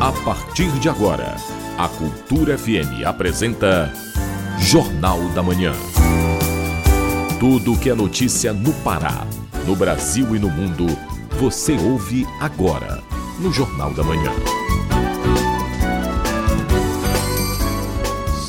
A partir de agora, a Cultura FM apresenta Jornal da Manhã. Tudo que é notícia no Pará, no Brasil e no mundo, você ouve agora no Jornal da Manhã.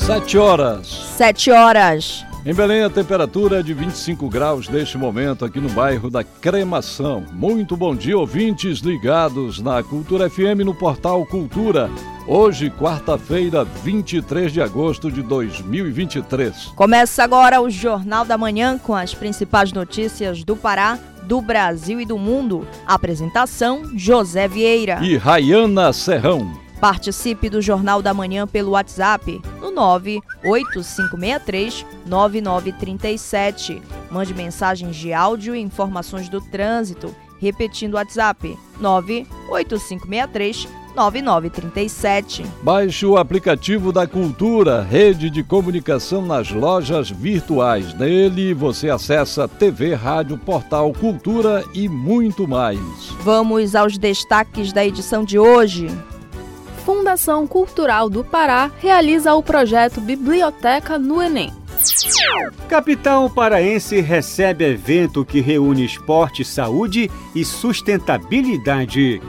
Sete horas. Sete horas. Em Belém, a temperatura é de 25 graus neste momento aqui no bairro da Cremação. Muito bom dia, ouvintes ligados na Cultura FM no portal Cultura. Hoje, quarta-feira, 23 de agosto de 2023. Começa agora o Jornal da Manhã com as principais notícias do Pará, do Brasil e do mundo. Apresentação: José Vieira e Rayana Serrão. Participe do Jornal da Manhã pelo WhatsApp no 98563 9937. Mande mensagens de áudio e informações do trânsito. Repetindo o WhatsApp 98563 9937. Baixe o aplicativo da Cultura, rede de comunicação nas lojas virtuais. Nele você acessa TV, rádio, portal Cultura e muito mais. Vamos aos destaques da edição de hoje. Fundação Cultural do Pará realiza o projeto Biblioteca no Enem. Capital paraense recebe evento que reúne esporte, saúde e sustentabilidade.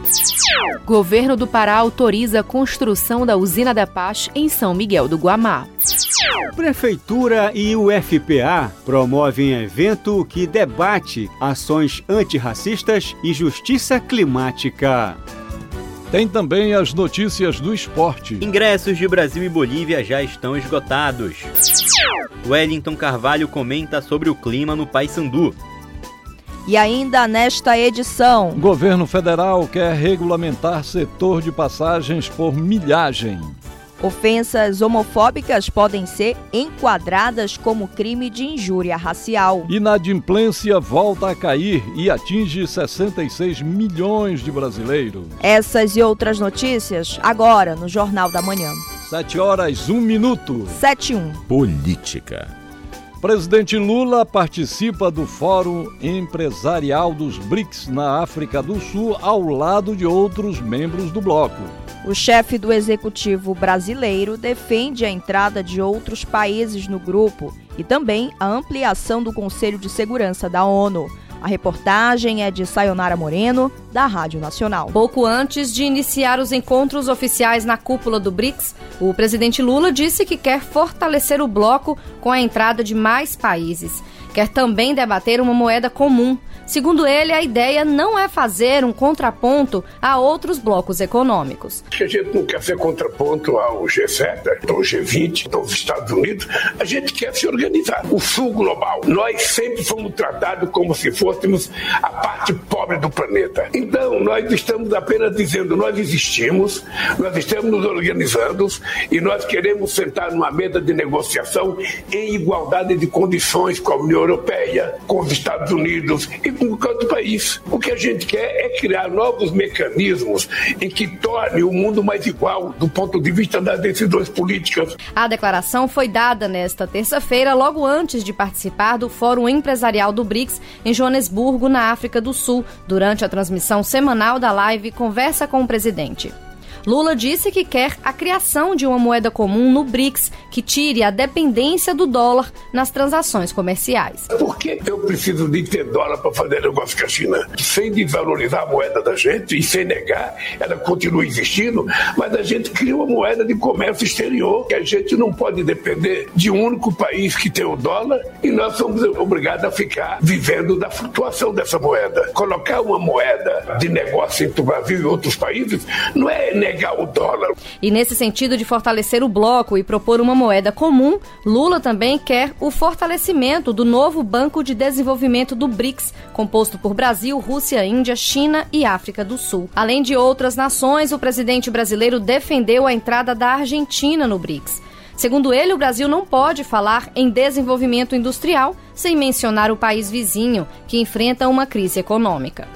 Governo do Pará autoriza a construção da usina da Paz em São Miguel do Guamá. Prefeitura e UFPA promovem evento que debate ações antirracistas e justiça climática. Tem também as notícias do esporte. Ingressos de Brasil e Bolívia já estão esgotados. Wellington Carvalho comenta sobre o clima no Paysandu. E ainda nesta edição, o governo federal quer regulamentar setor de passagens por milhagem. Ofensas homofóbicas podem ser enquadradas como crime de injúria racial. Inadimplência volta a cair e atinge 66 milhões de brasileiros. Essas e outras notícias agora no Jornal da Manhã. 7 horas, 1 minuto. 7 1. Política. Presidente Lula participa do Fórum Empresarial dos BRICS na África do Sul ao lado de outros membros do bloco. O chefe do executivo brasileiro defende a entrada de outros países no grupo e também a ampliação do Conselho de Segurança da ONU. A reportagem é de Sayonara Moreno, da Rádio Nacional. Pouco antes de iniciar os encontros oficiais na cúpula do BRICS, o presidente Lula disse que quer fortalecer o bloco com a entrada de mais países. Quer também debater uma moeda comum Segundo ele, a ideia não é fazer um contraponto a outros blocos econômicos. A gente não quer ser contraponto ao G7, ao G20, aos Estados Unidos. A gente quer se organizar. O Sul global. Nós sempre fomos tratados como se fôssemos a parte pobre do planeta. Então, nós estamos apenas dizendo: nós existimos, nós estamos nos organizando e nós queremos sentar numa mesa de negociação em igualdade de condições com a União Europeia, com os Estados Unidos e com qualquer país. O que a gente quer é criar novos mecanismos em que torne o mundo mais igual do ponto de vista das decisões políticas. A declaração foi dada nesta terça-feira, logo antes de participar do Fórum Empresarial do BRICS em Joanesburgo, na África do Sul, durante a transmissão semanal da live Conversa com o Presidente. Lula disse que quer a criação de uma moeda comum no BRICS que tire a dependência do dólar nas transações comerciais. Por que eu preciso de ter dólar para fazer negócio com a China? Sem desvalorizar a moeda da gente e sem negar, ela continua existindo, mas a gente cria uma moeda de comércio exterior que a gente não pode depender de um único país que tem o dólar e nós somos obrigados a ficar vivendo da flutuação dessa moeda. Colocar uma moeda de negócio entre o Brasil e outros países não é negar pegar o dólar. E nesse sentido de fortalecer o bloco e propor uma moeda comum, Lula também quer o fortalecimento do novo Banco de Desenvolvimento do BRICS, composto por Brasil, Rússia, Índia, China e África do Sul. Além de outras nações, o presidente brasileiro defendeu a entrada da Argentina no BRICS. Segundo ele, o Brasil não pode falar em desenvolvimento industrial sem mencionar o país vizinho, que enfrenta uma crise econômica.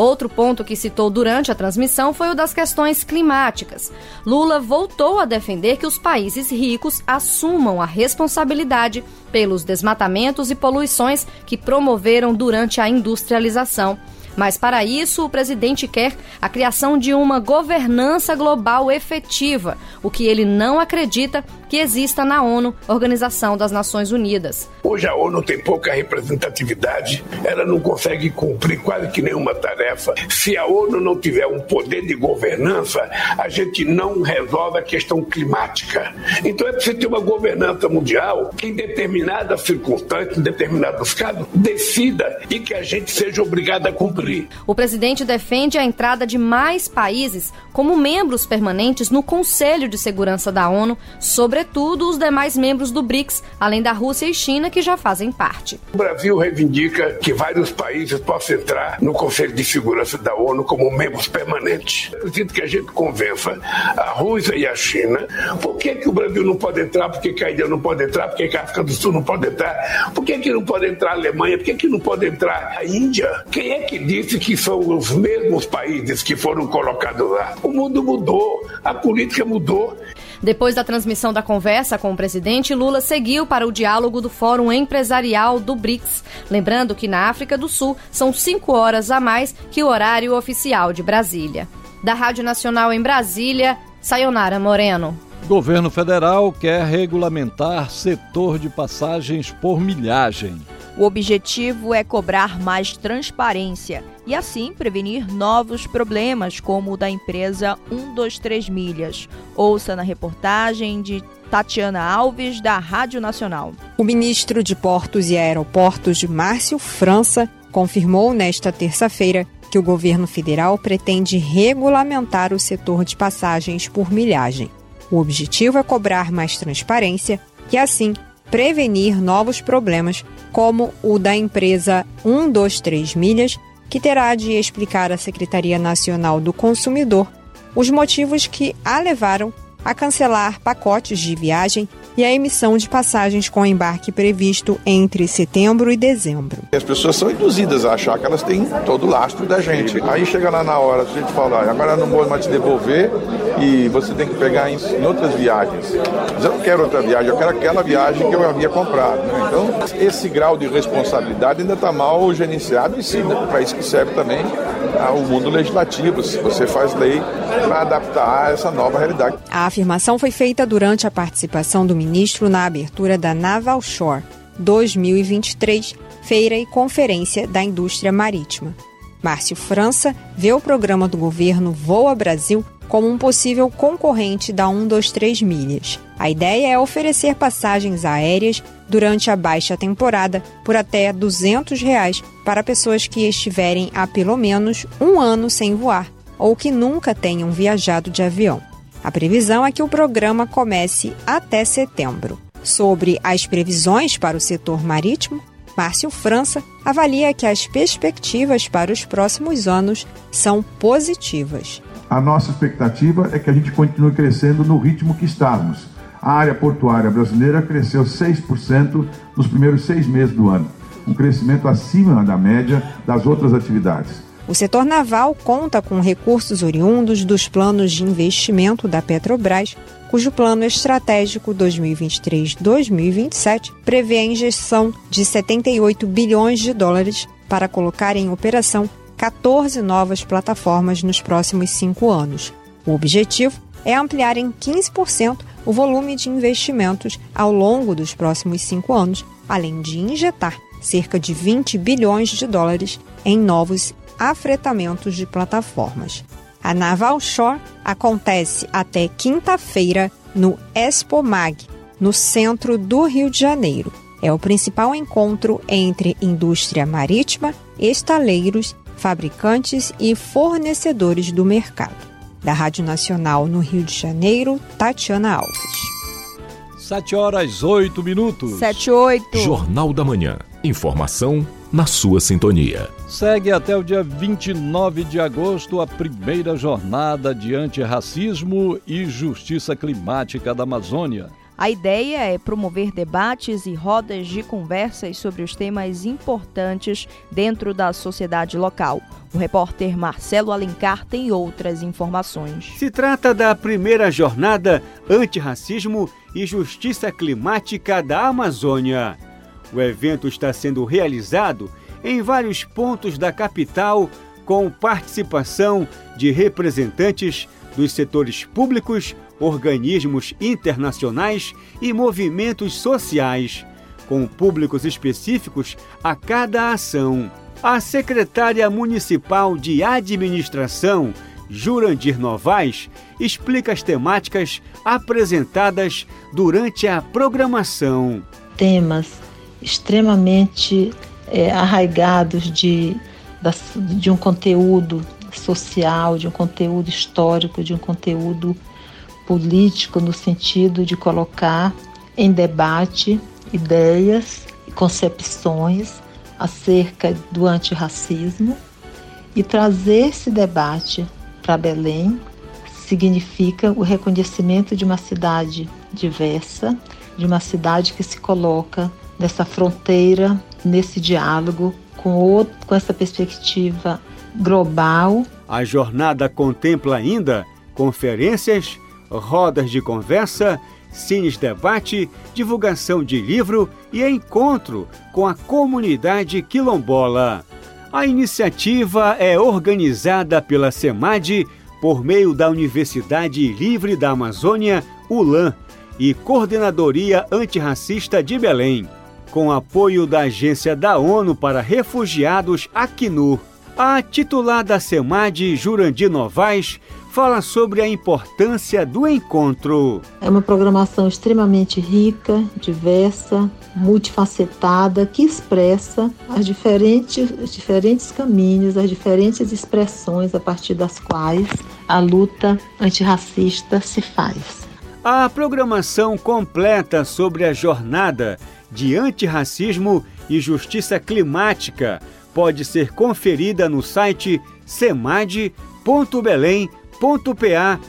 Outro ponto que citou durante a transmissão foi o das questões climáticas. Lula voltou a defender que os países ricos assumam a responsabilidade pelos desmatamentos e poluições que promoveram durante a industrialização. Mas para isso, o presidente quer a criação de uma governança global efetiva, o que ele não acredita que exista na ONU, Organização das Nações Unidas. Hoje a ONU tem pouca representatividade, ela não consegue cumprir quase que nenhuma tarefa. Se a ONU não tiver um poder de governança, a gente não resolve a questão climática. Então é preciso ter uma governança mundial que, em determinadas circunstâncias, em determinados casos, decida e que a gente seja obrigado a cumprir. O presidente defende a entrada de mais países como membros permanentes no Conselho de Segurança da ONU, sobre sobretudo os demais membros do BRICS, além da Rússia e China, que já fazem parte. O Brasil reivindica que vários países possam entrar no Conselho de Segurança da ONU como membros permanentes. Sinto que a gente convença a Rússia e a China. Por que, que o Brasil não pode entrar? Por que, que a Índia não pode entrar? Por que, que a África do Sul não pode entrar? Por que, que não pode entrar a Alemanha? Por que, que não pode entrar a Índia? Quem é que disse que são os mesmos países que foram colocados lá? O mundo mudou, a política mudou. Depois da transmissão da conversa com o presidente, Lula seguiu para o diálogo do Fórum Empresarial do BRICS. Lembrando que na África do Sul são cinco horas a mais que o horário oficial de Brasília. Da Rádio Nacional em Brasília, Sayonara Moreno. Governo federal quer regulamentar setor de passagens por milhagem. O objetivo é cobrar mais transparência e assim prevenir novos problemas, como o da empresa 123 Milhas. Ouça na reportagem de Tatiana Alves, da Rádio Nacional. O ministro de Portos e Aeroportos, Márcio França, confirmou nesta terça-feira que o governo federal pretende regulamentar o setor de passagens por milhagem. O objetivo é cobrar mais transparência e, assim, prevenir novos problemas, como o da empresa 123 Milhas, que terá de explicar à Secretaria Nacional do Consumidor os motivos que a levaram a cancelar pacotes de viagem e a emissão de passagens com embarque previsto entre setembro e dezembro. As pessoas são induzidas a achar que elas têm todo o lastro da gente. Aí chega lá na hora, a gente fala, agora não vou mais te devolver e você tem que pegar em, em, outras viagens. Mas eu não quero outra viagem, eu quero aquela viagem que eu havia comprado. Né? Então, esse grau de responsabilidade ainda está mal gerenciado e sim, né? para isso que serve também o mundo legislativo. Você faz lei para adaptar a essa nova realidade. A afirmação foi feita durante a participação do ministro na abertura da Naval Shore 2023, feira e conferência da indústria marítima. Márcio França vê o programa do governo Voa Brasil como um possível concorrente da 123 Milhas. A ideia é oferecer passagens aéreas durante a baixa temporada por até 200 reais para pessoas que estiverem há pelo menos um ano sem voar ou que nunca tenham viajado de avião. A previsão é que o programa comece até setembro. Sobre as previsões para o setor marítimo, Márcio França avalia que as perspectivas para os próximos anos são positivas. A nossa expectativa é que a gente continue crescendo no ritmo que estamos. A área portuária brasileira cresceu 6% nos primeiros seis meses do ano, um crescimento acima da média das outras atividades. O setor naval conta com recursos oriundos dos planos de investimento da Petrobras, cujo plano estratégico 2023-2027 prevê a injeção de 78 bilhões de dólares para colocar em operação 14 novas plataformas nos próximos cinco anos. O objetivo é ampliar em 15% o volume de investimentos ao longo dos próximos cinco anos, além de injetar cerca de 20 bilhões de dólares em novos afretamentos de plataformas. A Naval Shore acontece até quinta-feira no Expo Mag, no centro do Rio de Janeiro. É o principal encontro entre indústria marítima, estaleiros, fabricantes e fornecedores do mercado. Da Rádio Nacional no Rio de Janeiro, Tatiana Alves. 7 horas 8 minutos. 7 8. Jornal da Manhã. Informação na sua sintonia. Segue até o dia 29 de agosto a primeira jornada de antirracismo e justiça climática da Amazônia. A ideia é promover debates e rodas de conversas sobre os temas importantes dentro da sociedade local. O repórter Marcelo Alencar tem outras informações. Se trata da primeira jornada antirracismo e justiça climática da Amazônia. O evento está sendo realizado em vários pontos da capital, com participação de representantes dos setores públicos, organismos internacionais e movimentos sociais, com públicos específicos a cada ação. A secretária municipal de administração, Jurandir Novaes, explica as temáticas apresentadas durante a programação. Temas extremamente é, arraigados de, de um conteúdo social, de um conteúdo histórico, de um conteúdo político, no sentido de colocar em debate ideias e concepções acerca do antirracismo e trazer esse debate para Belém significa o reconhecimento de uma cidade diversa, de uma cidade que se coloca nessa fronteira, nesse diálogo com, outro, com essa perspectiva global. A jornada contempla ainda conferências, rodas de conversa, cines debate, divulgação de livro e encontro com a comunidade quilombola. A iniciativa é organizada pela SEMAD por meio da Universidade Livre da Amazônia, ULAM, e Coordenadoria Antirracista de Belém, com apoio da Agência da ONU para Refugiados, Acnur. A titular da SEMAD, Jurandir Novaes, fala sobre a importância do encontro. É uma programação extremamente rica, diversa, multifacetada, que expressa as diferentes, os diferentes caminhos, as diferentes expressões a partir das quais a luta antirracista se faz. A programação completa sobre a jornada de antirracismo e justiça climática pode ser conferida no site semad.belém.com www.pa.gov.br.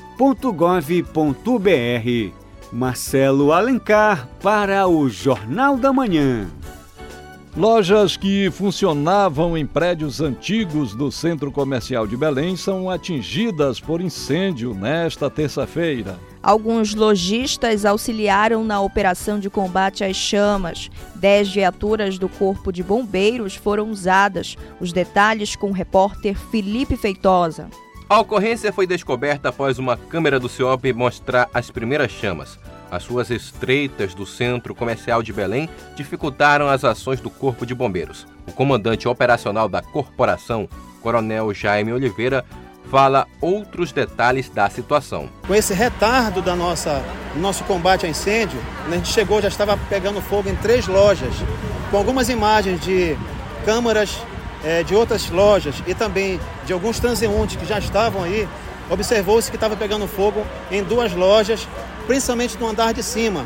Marcelo Alencar para o Jornal da Manhã. Lojas que funcionavam em prédios antigos do Centro Comercial de Belém são atingidas por incêndio nesta terça-feira. Alguns lojistas auxiliaram na operação de combate às chamas. Dez viaturas do Corpo de Bombeiros foram usadas. Os detalhes com o repórter Felipe Feitosa. A ocorrência foi descoberta após uma câmera do CIOP mostrar as primeiras chamas. As ruas estreitas do centro comercial de Belém dificultaram as ações do Corpo de Bombeiros. O comandante operacional da corporação, Coronel Jaime Oliveira, fala outros detalhes da situação. Com esse retardo da nossa nosso combate a incêndio, a gente chegou já estava pegando fogo em três lojas, com algumas imagens de câmaras é, de outras lojas e também de alguns transeuntes que já estavam aí, observou-se que estava pegando fogo em duas lojas, principalmente no andar de cima.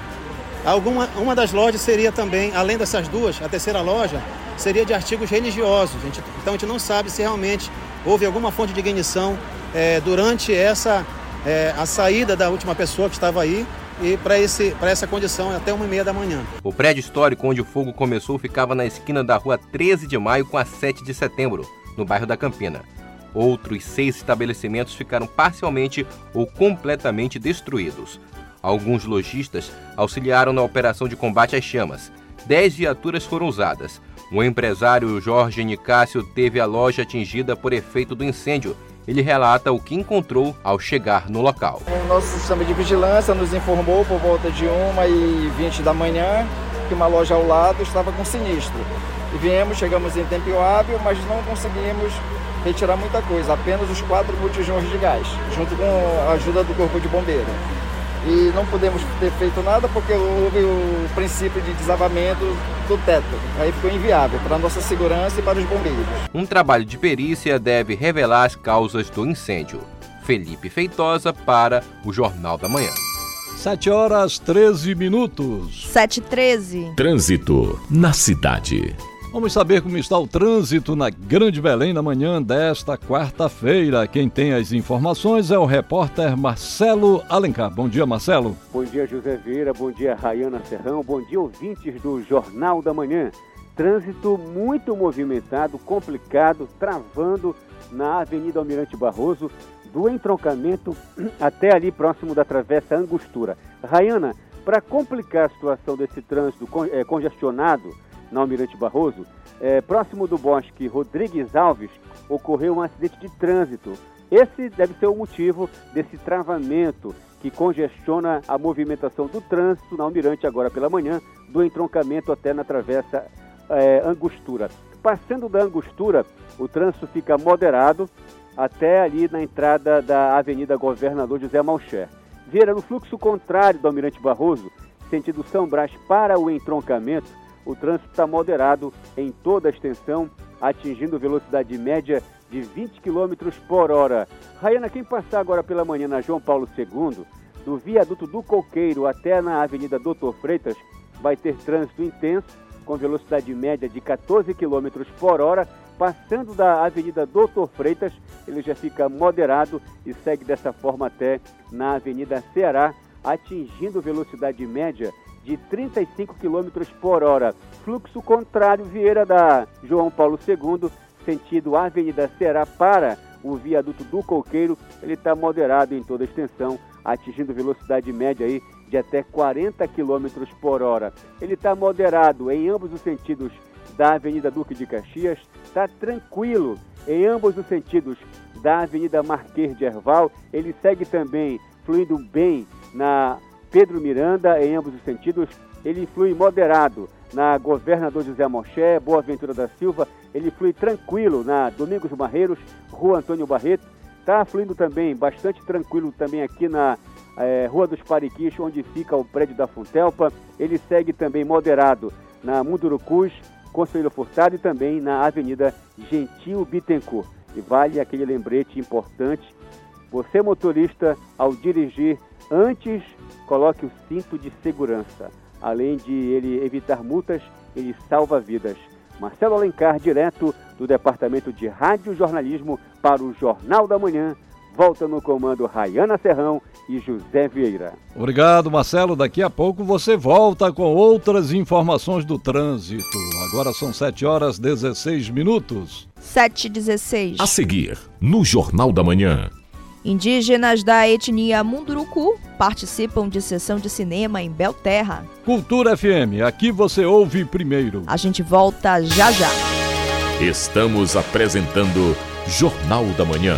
Alguma, uma das lojas seria também, além dessas duas, a terceira loja, seria de artigos religiosos. Gente, então a gente não sabe se realmente houve alguma fonte de ignição é, durante essa é, a saída da última pessoa que estava aí e para essa condição até uma e meia da manhã. O prédio histórico onde o fogo começou ficava na esquina da rua 13 de maio com a 7 de setembro, no bairro da Campina. Outros seis estabelecimentos ficaram parcialmente ou completamente destruídos. Alguns lojistas auxiliaram na operação de combate às chamas. Dez viaturas foram usadas. O empresário Jorge Nicásio teve a loja atingida por efeito do incêndio ele relata o que encontrou ao chegar no local. O nosso sistema de vigilância nos informou por volta de 1h20 da manhã que uma loja ao lado estava com sinistro. E viemos, chegamos em tempo hábil, mas não conseguimos retirar muita coisa, apenas os quatro botijões de gás, junto com a ajuda do Corpo de Bombeiro e não podemos ter feito nada porque houve o princípio de desabamento do teto. Aí ficou inviável para a nossa segurança e para os bombeiros. Um trabalho de perícia deve revelar as causas do incêndio. Felipe Feitosa para o Jornal da Manhã. 7 horas 13 minutos. 7 13. Trânsito na cidade. Vamos saber como está o trânsito na Grande Belém na manhã desta quarta-feira. Quem tem as informações é o repórter Marcelo Alencar. Bom dia, Marcelo. Bom dia, José Vieira. Bom dia, Rayana Serrão. Bom dia, ouvintes do Jornal da Manhã. Trânsito muito movimentado, complicado, travando na Avenida Almirante Barroso, do entroncamento até ali próximo da Travessa Angostura. Rayana, para complicar a situação desse trânsito eh, congestionado, na Almirante Barroso, é, próximo do Bosque Rodrigues Alves, ocorreu um acidente de trânsito. Esse deve ser o motivo desse travamento que congestiona a movimentação do trânsito na Almirante agora pela manhã, do entroncamento até na travessa é, Angostura. Passando da Angostura, o trânsito fica moderado até ali na entrada da Avenida Governador José Malcher. Vira no fluxo contrário do Almirante Barroso, sentido São Brás para o entroncamento, o trânsito está moderado em toda a extensão, atingindo velocidade média de 20 km por hora. Raiana, quem passar agora pela manhã na João Paulo II, do viaduto do Coqueiro até na Avenida Doutor Freitas, vai ter trânsito intenso, com velocidade média de 14 km por hora. Passando da Avenida Doutor Freitas, ele já fica moderado e segue dessa forma até na Avenida Ceará, atingindo velocidade média de 35 km por hora. Fluxo contrário, Vieira da João Paulo II, sentido Avenida Ceará para o viaduto do Coqueiro, ele está moderado em toda a extensão, atingindo velocidade média aí de até 40 km por hora. Ele está moderado em ambos os sentidos da Avenida Duque de Caxias, está tranquilo em ambos os sentidos da Avenida Marquês de Herval, ele segue também fluindo bem na Pedro Miranda, em ambos os sentidos, ele flui moderado na Governador José Moché, Boa Ventura da Silva, ele flui tranquilo na Domingos Barreiros, Rua Antônio Barreto, está fluindo também bastante tranquilo também aqui na é, Rua dos Pariquis, onde fica o prédio da Funtelpa. Ele segue também moderado na Mundurucus, Conselheiro Furtado e também na Avenida Gentil Bittencourt. E vale aquele lembrete importante: você, motorista, ao dirigir, antes coloque o cinto de segurança. Além de ele evitar multas, ele salva vidas. Marcelo Alencar, direto do Departamento de Rádio Jornalismo para o Jornal da Manhã, volta no comando Rayana Serrão e José Vieira. Obrigado, Marcelo. Daqui a pouco você volta com outras informações do trânsito. Agora são 7 horas 16 minutos. 7 e 16. A seguir, no Jornal da Manhã. Indígenas da etnia Munduruku participam de sessão de cinema em Belterra. Cultura FM, aqui você ouve primeiro. A gente volta já já. Estamos apresentando Jornal da Manhã.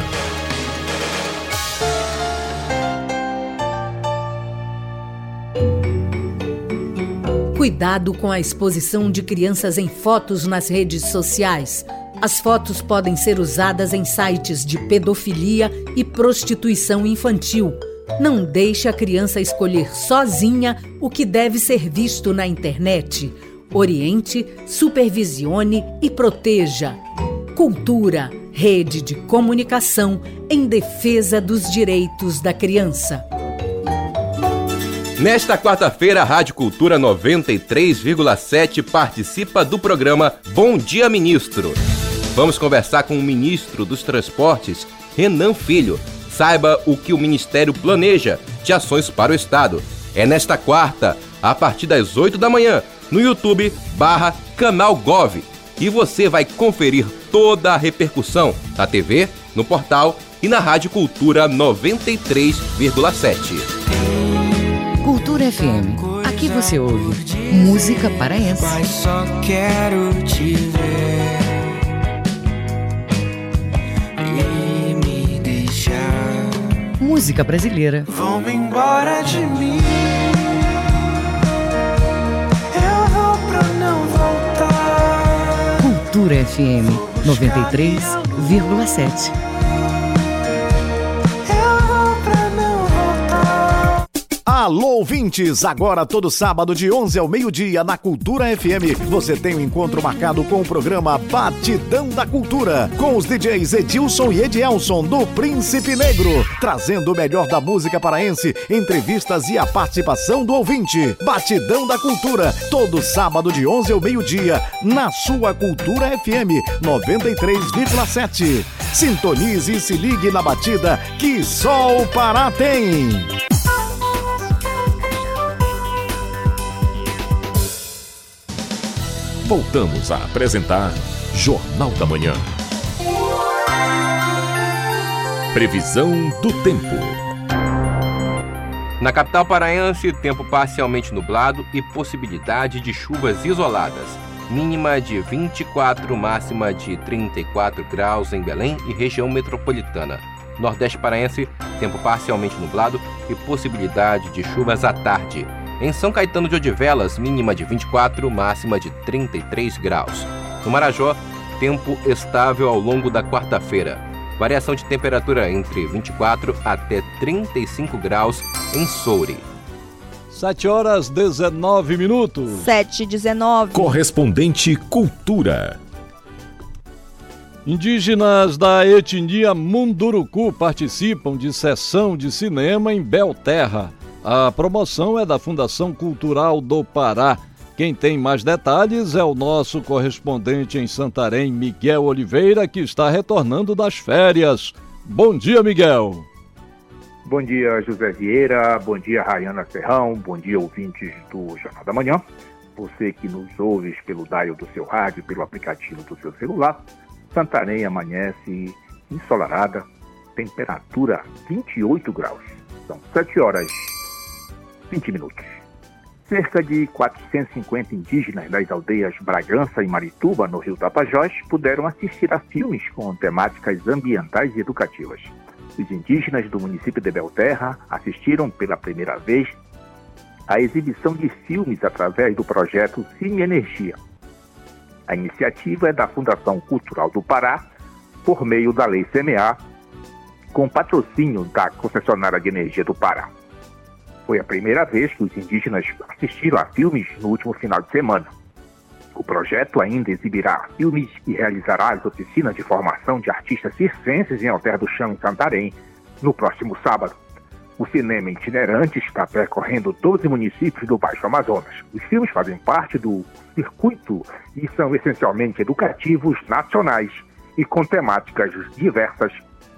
Cuidado com a exposição de crianças em fotos nas redes sociais. As fotos podem ser usadas em sites de pedofilia e prostituição infantil. Não deixe a criança escolher sozinha o que deve ser visto na internet. Oriente, supervisione e proteja. Cultura, rede de comunicação em defesa dos direitos da criança. Nesta quarta-feira, a Rádio Cultura 93,7 participa do programa Bom Dia Ministro. Vamos conversar com o ministro dos Transportes, Renan Filho. Saiba o que o Ministério planeja de ações para o Estado. É nesta quarta, a partir das 8 da manhã, no YouTube barra Canal Gov. E você vai conferir toda a repercussão na TV, no portal e na Rádio Cultura 93,7. Cultura FM. Aqui você ouve música paraense. Mas só quero te Música brasileira. Vão embora de mim. Eu vou pra não voltar. Cultura FM 93,7. Alô, ouvintes! Agora, todo sábado, de 11 ao meio-dia, na Cultura FM, você tem um encontro marcado com o programa Batidão da Cultura, com os DJs Edilson e Edielson, do Príncipe Negro, trazendo o melhor da música paraense, entrevistas e a participação do ouvinte. Batidão da Cultura, todo sábado, de 11 ao meio-dia, na sua Cultura FM 93,7. Sintonize e se ligue na batida que só o Pará tem. Voltamos a apresentar Jornal da Manhã. Previsão do tempo. Na capital paraense, tempo parcialmente nublado e possibilidade de chuvas isoladas. mínima de 24, máxima de 34 graus em Belém e região metropolitana. Nordeste paraense, tempo parcialmente nublado e possibilidade de chuvas à tarde. Em São Caetano de Odivelas, mínima de 24, máxima de 33 graus. No Marajó, tempo estável ao longo da quarta-feira. Variação de temperatura entre 24 até 35 graus em Soure. 7 horas 19 minutos. 7 e 19. Correspondente Cultura. Indígenas da etnia Munduruku participam de sessão de cinema em Belterra. A promoção é da Fundação Cultural do Pará. Quem tem mais detalhes é o nosso correspondente em Santarém, Miguel Oliveira, que está retornando das férias. Bom dia, Miguel. Bom dia, José Vieira. Bom dia, Rayana Serrão. Bom dia, ouvintes do Jornal da Manhã. Você que nos ouve pelo dial do seu rádio, pelo aplicativo do seu celular. Santarém amanhece ensolarada, temperatura 28 graus. São 7 horas 20 minutos. Cerca de 450 indígenas das aldeias Bragança e Marituba, no Rio Tapajós, puderam assistir a filmes com temáticas ambientais e educativas. Os indígenas do município de Belterra assistiram pela primeira vez à exibição de filmes através do projeto Cine Energia. A iniciativa é da Fundação Cultural do Pará, por meio da Lei CMA, com patrocínio da concessionária de energia do Pará. Foi a primeira vez que os indígenas assistiram a filmes no último final de semana. O projeto ainda exibirá filmes e realizará as oficinas de formação de artistas circenses em Alter do Chão, em Santarém, no próximo sábado. O cinema itinerante está percorrendo 12 municípios do Baixo Amazonas. Os filmes fazem parte do circuito e são essencialmente educativos nacionais e com temáticas diversas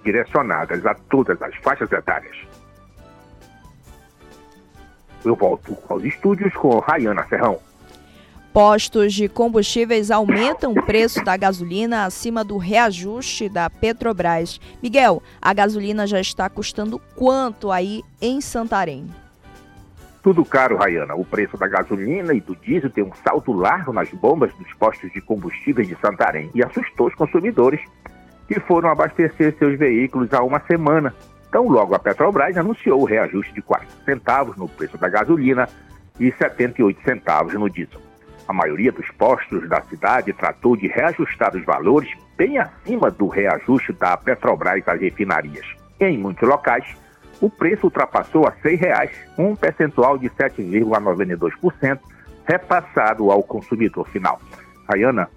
direcionadas a todas as faixas etárias. Eu volto aos estúdios com Rayana Serrão. Postos de combustíveis aumentam o preço da gasolina acima do reajuste da Petrobras. Miguel, a gasolina já está custando quanto aí em Santarém? Tudo caro, Rayana. O preço da gasolina e do diesel tem um salto largo nas bombas dos postos de combustíveis de Santarém e assustou os consumidores que foram abastecer seus veículos há uma semana. Então, logo a Petrobras anunciou o reajuste de 4 centavos no preço da gasolina e 78 centavos no diesel. A maioria dos postos da cidade tratou de reajustar os valores bem acima do reajuste da Petrobras às refinarias. Em muitos locais, o preço ultrapassou a R$ 6,00, um percentual de 7,92% repassado ao consumidor final. Rayana,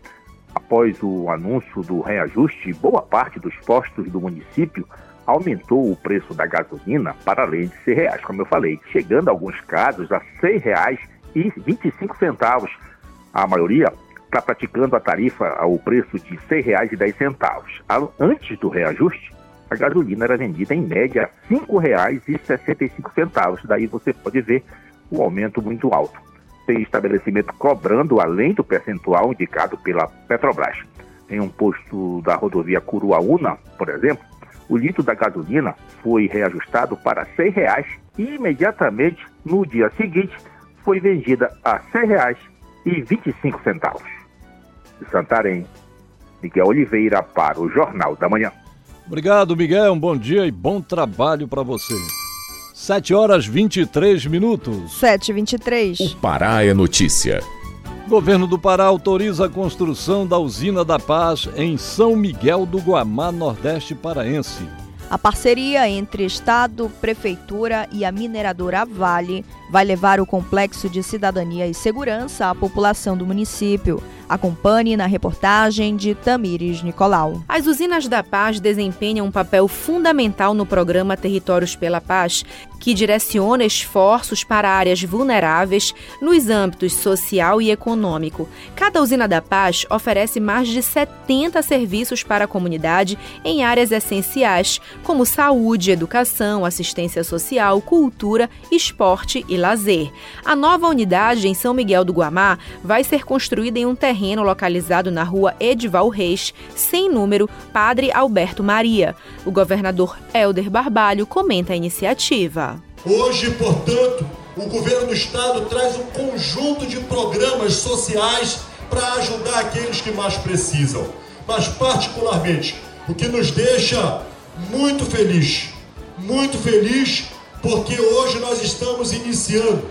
após o anúncio do reajuste, boa parte dos postos do município aumentou o preço da gasolina para além de R$ reais, como eu falei, chegando em alguns casos a R$ 6,25 a maioria está praticando a tarifa ao preço de R$ 6,10. Antes do reajuste, a gasolina era vendida em média R$ 5,65. Daí você pode ver o aumento muito alto. Tem estabelecimento cobrando além do percentual indicado pela Petrobras. Em um posto da rodovia Curuaúna, por exemplo, o litro da gasolina foi reajustado para R$ 6,00 e imediatamente no dia seguinte foi vendida a R$ 6,00 e 25 centavos. De Santarém, Miguel Oliveira para o Jornal da Manhã. Obrigado, Miguel. Um bom dia e bom trabalho para você. 7 horas 23 minutos. 7 e 23. O Pará é notícia. Governo do Pará autoriza a construção da usina da Paz em São Miguel do Guamá, Nordeste Paraense. A parceria entre Estado, Prefeitura e a mineradora Vale vai levar o complexo de cidadania e segurança à população do município. Acompanhe na reportagem de Tamires Nicolau. As usinas da paz desempenham um papel fundamental no programa Territórios pela Paz, que direciona esforços para áreas vulneráveis nos âmbitos social e econômico. Cada usina da paz oferece mais de 70 serviços para a comunidade em áreas essenciais, como saúde, educação, assistência social, cultura, esporte e lazer. A nova unidade em São Miguel do Guamá vai ser construída em um terreno localizado na rua Edival Reis, sem número, Padre Alberto Maria. O governador Helder Barbalho comenta a iniciativa. Hoje, portanto, o governo do estado traz um conjunto de programas sociais para ajudar aqueles que mais precisam. Mas, particularmente, o que nos deixa muito feliz, muito feliz, porque hoje nós estamos iniciando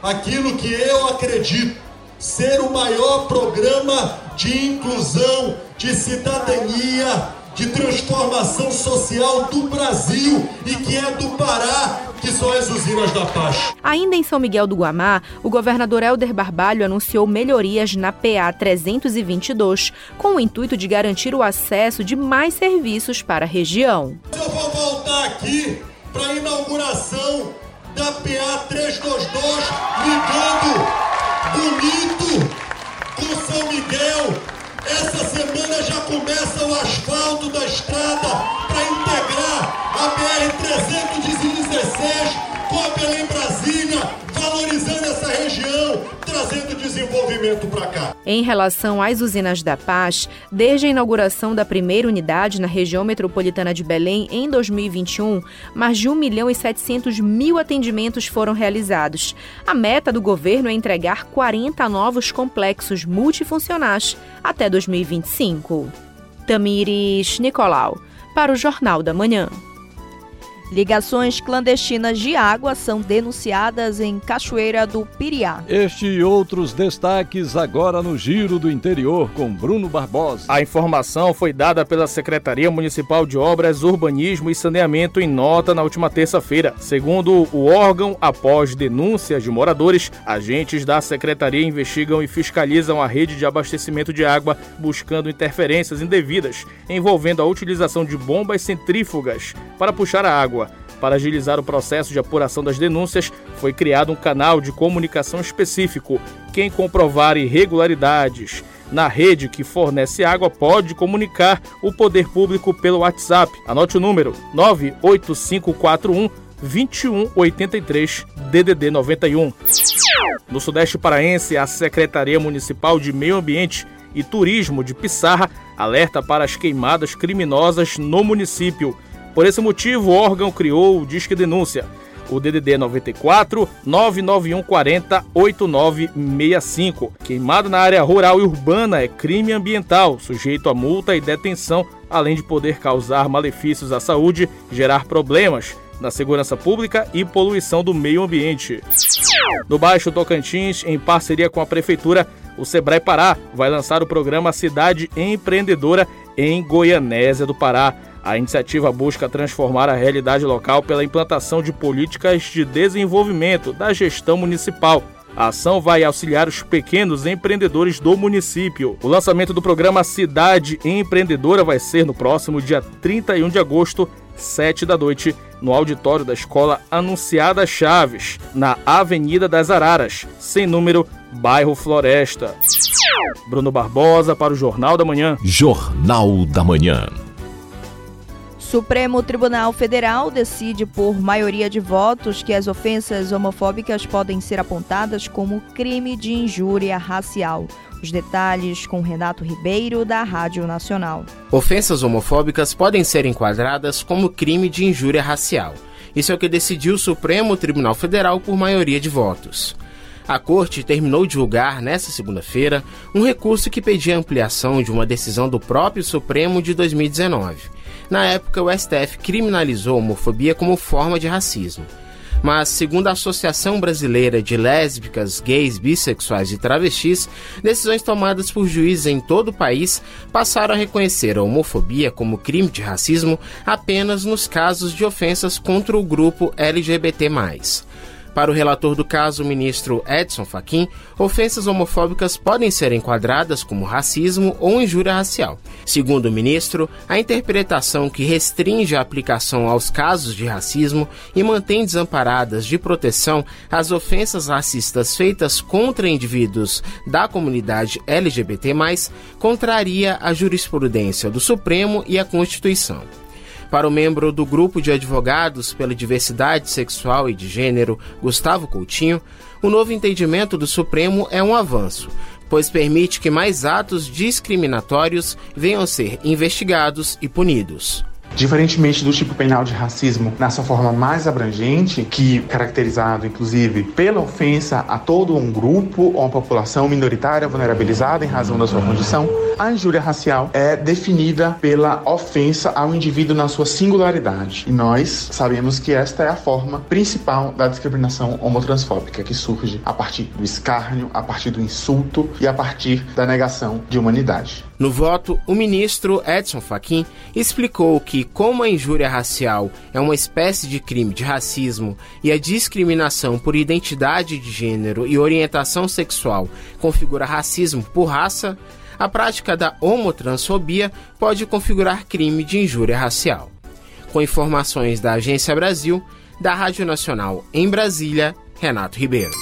aquilo que eu acredito ser o maior programa de inclusão, de cidadania, de transformação social do Brasil e que é do Pará, que são as usinas da paz. Ainda em São Miguel do Guamá, o governador Helder Barbalho anunciou melhorias na PA 322, com o intuito de garantir o acesso de mais serviços para a região. Eu vou voltar aqui para a inauguração da PA 322, ligando bonito com São Miguel. Essa semana já começa o asfalto da estrada para integrar a BR-316 com a Belém Brasília, valorizando essa região, trazendo desenvolvimento para cá. Em relação às usinas da Paz, desde a inauguração da primeira unidade na região metropolitana de Belém em 2021, mais de 1 milhão e 700 mil atendimentos foram realizados. A meta do governo é entregar 40 novos complexos multifuncionais até 2025. Tamires Nicolau, para o Jornal da Manhã. Ligações clandestinas de água são denunciadas em Cachoeira do Piriá. Este e outros destaques agora no Giro do Interior com Bruno Barbosa. A informação foi dada pela Secretaria Municipal de Obras, Urbanismo e Saneamento em nota na última terça-feira. Segundo o órgão, após denúncias de moradores, agentes da secretaria investigam e fiscalizam a rede de abastecimento de água, buscando interferências indevidas envolvendo a utilização de bombas centrífugas para puxar a água. Para agilizar o processo de apuração das denúncias, foi criado um canal de comunicação específico. Quem comprovar irregularidades na rede que fornece água pode comunicar o poder público pelo WhatsApp. Anote o número 98541 2183 DDD 91. No Sudeste Paraense, a Secretaria Municipal de Meio Ambiente e Turismo de Pissarra alerta para as queimadas criminosas no município. Por esse motivo, o órgão criou o Disque Denúncia. O DDD 94 991 40 8965. Queimada na área rural e urbana é crime ambiental, sujeito a multa e detenção, além de poder causar malefícios à saúde, gerar problemas na segurança pública e poluição do meio ambiente. No Baixo Tocantins, em parceria com a Prefeitura, o Sebrae Pará vai lançar o programa Cidade Empreendedora em Goianésia do Pará. A iniciativa busca transformar a realidade local pela implantação de políticas de desenvolvimento da gestão municipal. A ação vai auxiliar os pequenos empreendedores do município. O lançamento do programa Cidade Empreendedora vai ser no próximo dia 31 de agosto, 7 da noite, no auditório da Escola Anunciada Chaves, na Avenida das Araras, sem número, bairro Floresta. Bruno Barbosa para o Jornal da Manhã. Jornal da Manhã. Supremo Tribunal Federal decide por maioria de votos que as ofensas homofóbicas podem ser apontadas como crime de injúria racial. Os detalhes com Renato Ribeiro, da Rádio Nacional. Ofensas homofóbicas podem ser enquadradas como crime de injúria racial. Isso é o que decidiu o Supremo Tribunal Federal por maioria de votos. A Corte terminou de julgar, nesta segunda-feira, um recurso que pedia ampliação de uma decisão do próprio Supremo de 2019. Na época, o STF criminalizou a homofobia como forma de racismo. Mas, segundo a Associação Brasileira de Lésbicas, Gays, Bissexuais e Travestis, decisões tomadas por juízes em todo o país passaram a reconhecer a homofobia como crime de racismo apenas nos casos de ofensas contra o grupo LGBT. Para o relator do caso, o ministro Edson Fachin, ofensas homofóbicas podem ser enquadradas como racismo ou injúria racial. Segundo o ministro, a interpretação que restringe a aplicação aos casos de racismo e mantém desamparadas de proteção as ofensas racistas feitas contra indivíduos da comunidade LGBT, contraria a jurisprudência do Supremo e a Constituição. Para o membro do grupo de advogados pela diversidade sexual e de gênero, Gustavo Coutinho, o novo entendimento do Supremo é um avanço, pois permite que mais atos discriminatórios venham a ser investigados e punidos. Diferentemente do tipo penal de racismo, na sua forma mais abrangente, que caracterizado inclusive pela ofensa a todo um grupo ou uma população minoritária vulnerabilizada em razão da sua condição, a injúria racial é definida pela ofensa ao indivíduo na sua singularidade. E nós sabemos que esta é a forma principal da discriminação homotransfóbica, que surge a partir do escárnio, a partir do insulto e a partir da negação de humanidade. No voto, o ministro Edson Fachin explicou que, como a injúria racial é uma espécie de crime de racismo e a discriminação por identidade de gênero e orientação sexual configura racismo por raça, a prática da homotransfobia pode configurar crime de injúria racial. Com informações da Agência Brasil, da Rádio Nacional em Brasília, Renato Ribeiro.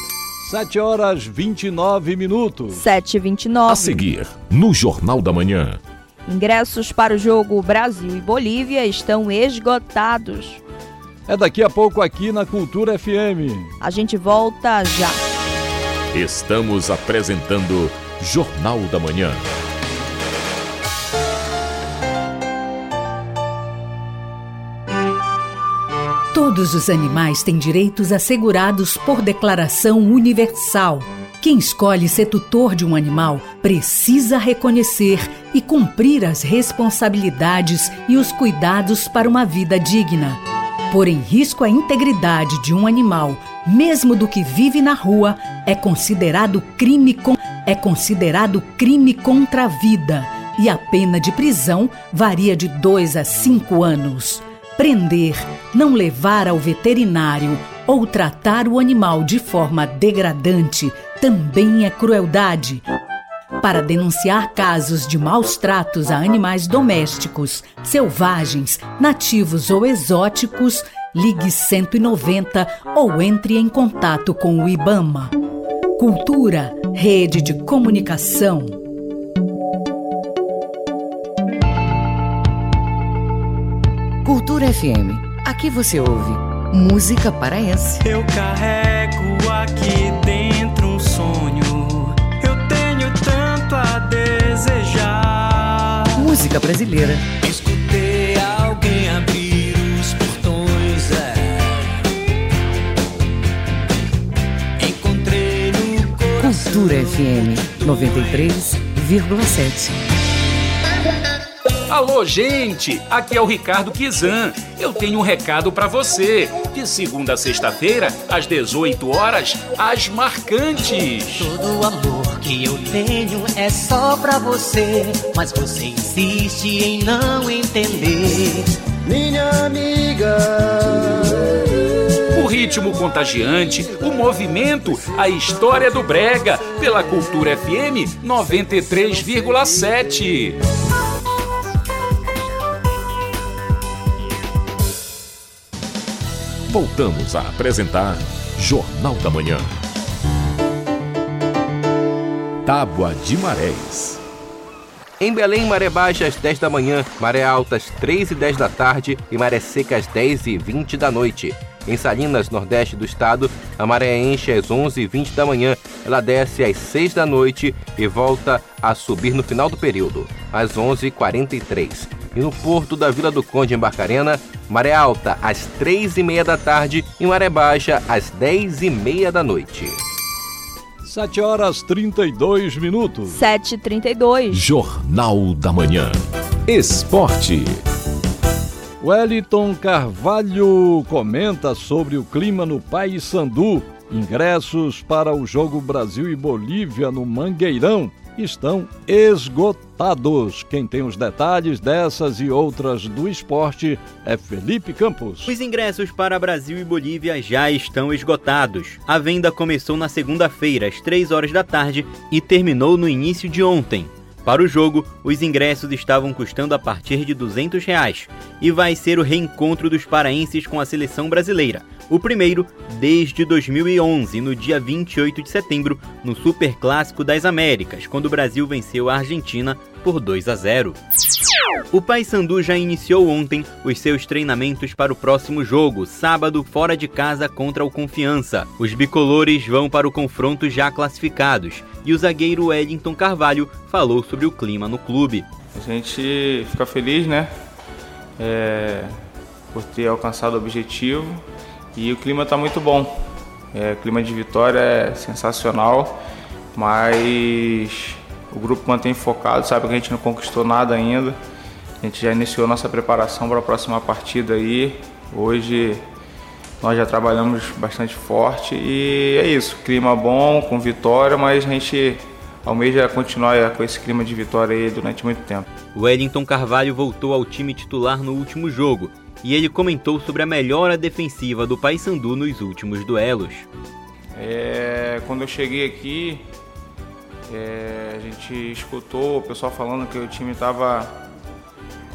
7 horas 29 minutos. 7 e 29 A seguir, no Jornal da Manhã. Ingressos para o jogo Brasil e Bolívia estão esgotados. É daqui a pouco aqui na Cultura FM. A gente volta já. Estamos apresentando Jornal da Manhã. Todos os animais têm direitos assegurados por declaração universal. Quem escolhe ser tutor de um animal precisa reconhecer e cumprir as responsabilidades e os cuidados para uma vida digna. Pôr em risco a integridade de um animal, mesmo do que vive na rua, é considerado crime com... é considerado crime contra a vida e a pena de prisão varia de 2 a 5 anos. Prender, não levar ao veterinário ou tratar o animal de forma degradante também é crueldade. Para denunciar casos de maus tratos a animais domésticos, selvagens, nativos ou exóticos, ligue 190 ou entre em contato com o IBAMA. Cultura, rede de comunicação. Cultura FM. Aqui você ouve música paraense. Eu carrego aqui dentro Música brasileira. Escutei alguém abrir os portões. É. Encontrei no coração. Cultura FM 93,7. Alô, gente! Aqui é o Ricardo Kizan. Eu tenho um recado para você. De segunda a sexta-feira, às 18 horas, as marcantes. Todo amor que eu tenho é só pra você, mas você insiste em não entender. Minha amiga. O ritmo contagiante, o movimento, a história do Brega, pela Cultura FM 93,7. Voltamos a apresentar Jornal da Manhã. Tábua de Marés. Em Belém, maré baixa às 10 da manhã, maré alta às 3 e 10 da tarde e maré seca às 10 e 20 da noite. Em Salinas, nordeste do estado, a maré enche às 11 e 20 da manhã, ela desce às 6 da noite e volta a subir no final do período, às 11 e 43 E no porto da Vila do Conde, em Barcarena, maré alta às 3 e meia da tarde e maré baixa às 10 e meia da noite. 7 horas 32 minutos. 7h32. Jornal da Manhã. Esporte. Wellington Carvalho comenta sobre o clima no Paissandu. Ingressos para o jogo Brasil e Bolívia no Mangueirão estão esgotados. Quem tem os detalhes dessas e outras do esporte é Felipe Campos. Os ingressos para Brasil e Bolívia já estão esgotados. A venda começou na segunda-feira, às 3 horas da tarde, e terminou no início de ontem. Para o jogo, os ingressos estavam custando a partir de 200 reais, e vai ser o reencontro dos paraenses com a seleção brasileira. O primeiro desde 2011, no dia 28 de setembro, no Superclássico das Américas, quando o Brasil venceu a Argentina por 2 a 0. O Paysandu já iniciou ontem os seus treinamentos para o próximo jogo, sábado, fora de casa contra o Confiança. Os bicolores vão para o confronto já classificados e o zagueiro Wellington Carvalho falou sobre o clima no clube. A gente fica feliz, né? é, por ter alcançado o objetivo e o clima está muito bom. É, o clima de vitória é sensacional, mas o grupo mantém focado, sabe que a gente não conquistou nada ainda. A gente já iniciou nossa preparação para a próxima partida aí. Hoje nós já trabalhamos bastante forte e é isso, clima bom, com vitória, mas a gente almeja continuar com esse clima de vitória aí durante muito tempo. Wellington Carvalho voltou ao time titular no último jogo e ele comentou sobre a melhora defensiva do Paysandu nos últimos duelos. É, quando eu cheguei aqui, é, a gente escutou o pessoal falando que o time estava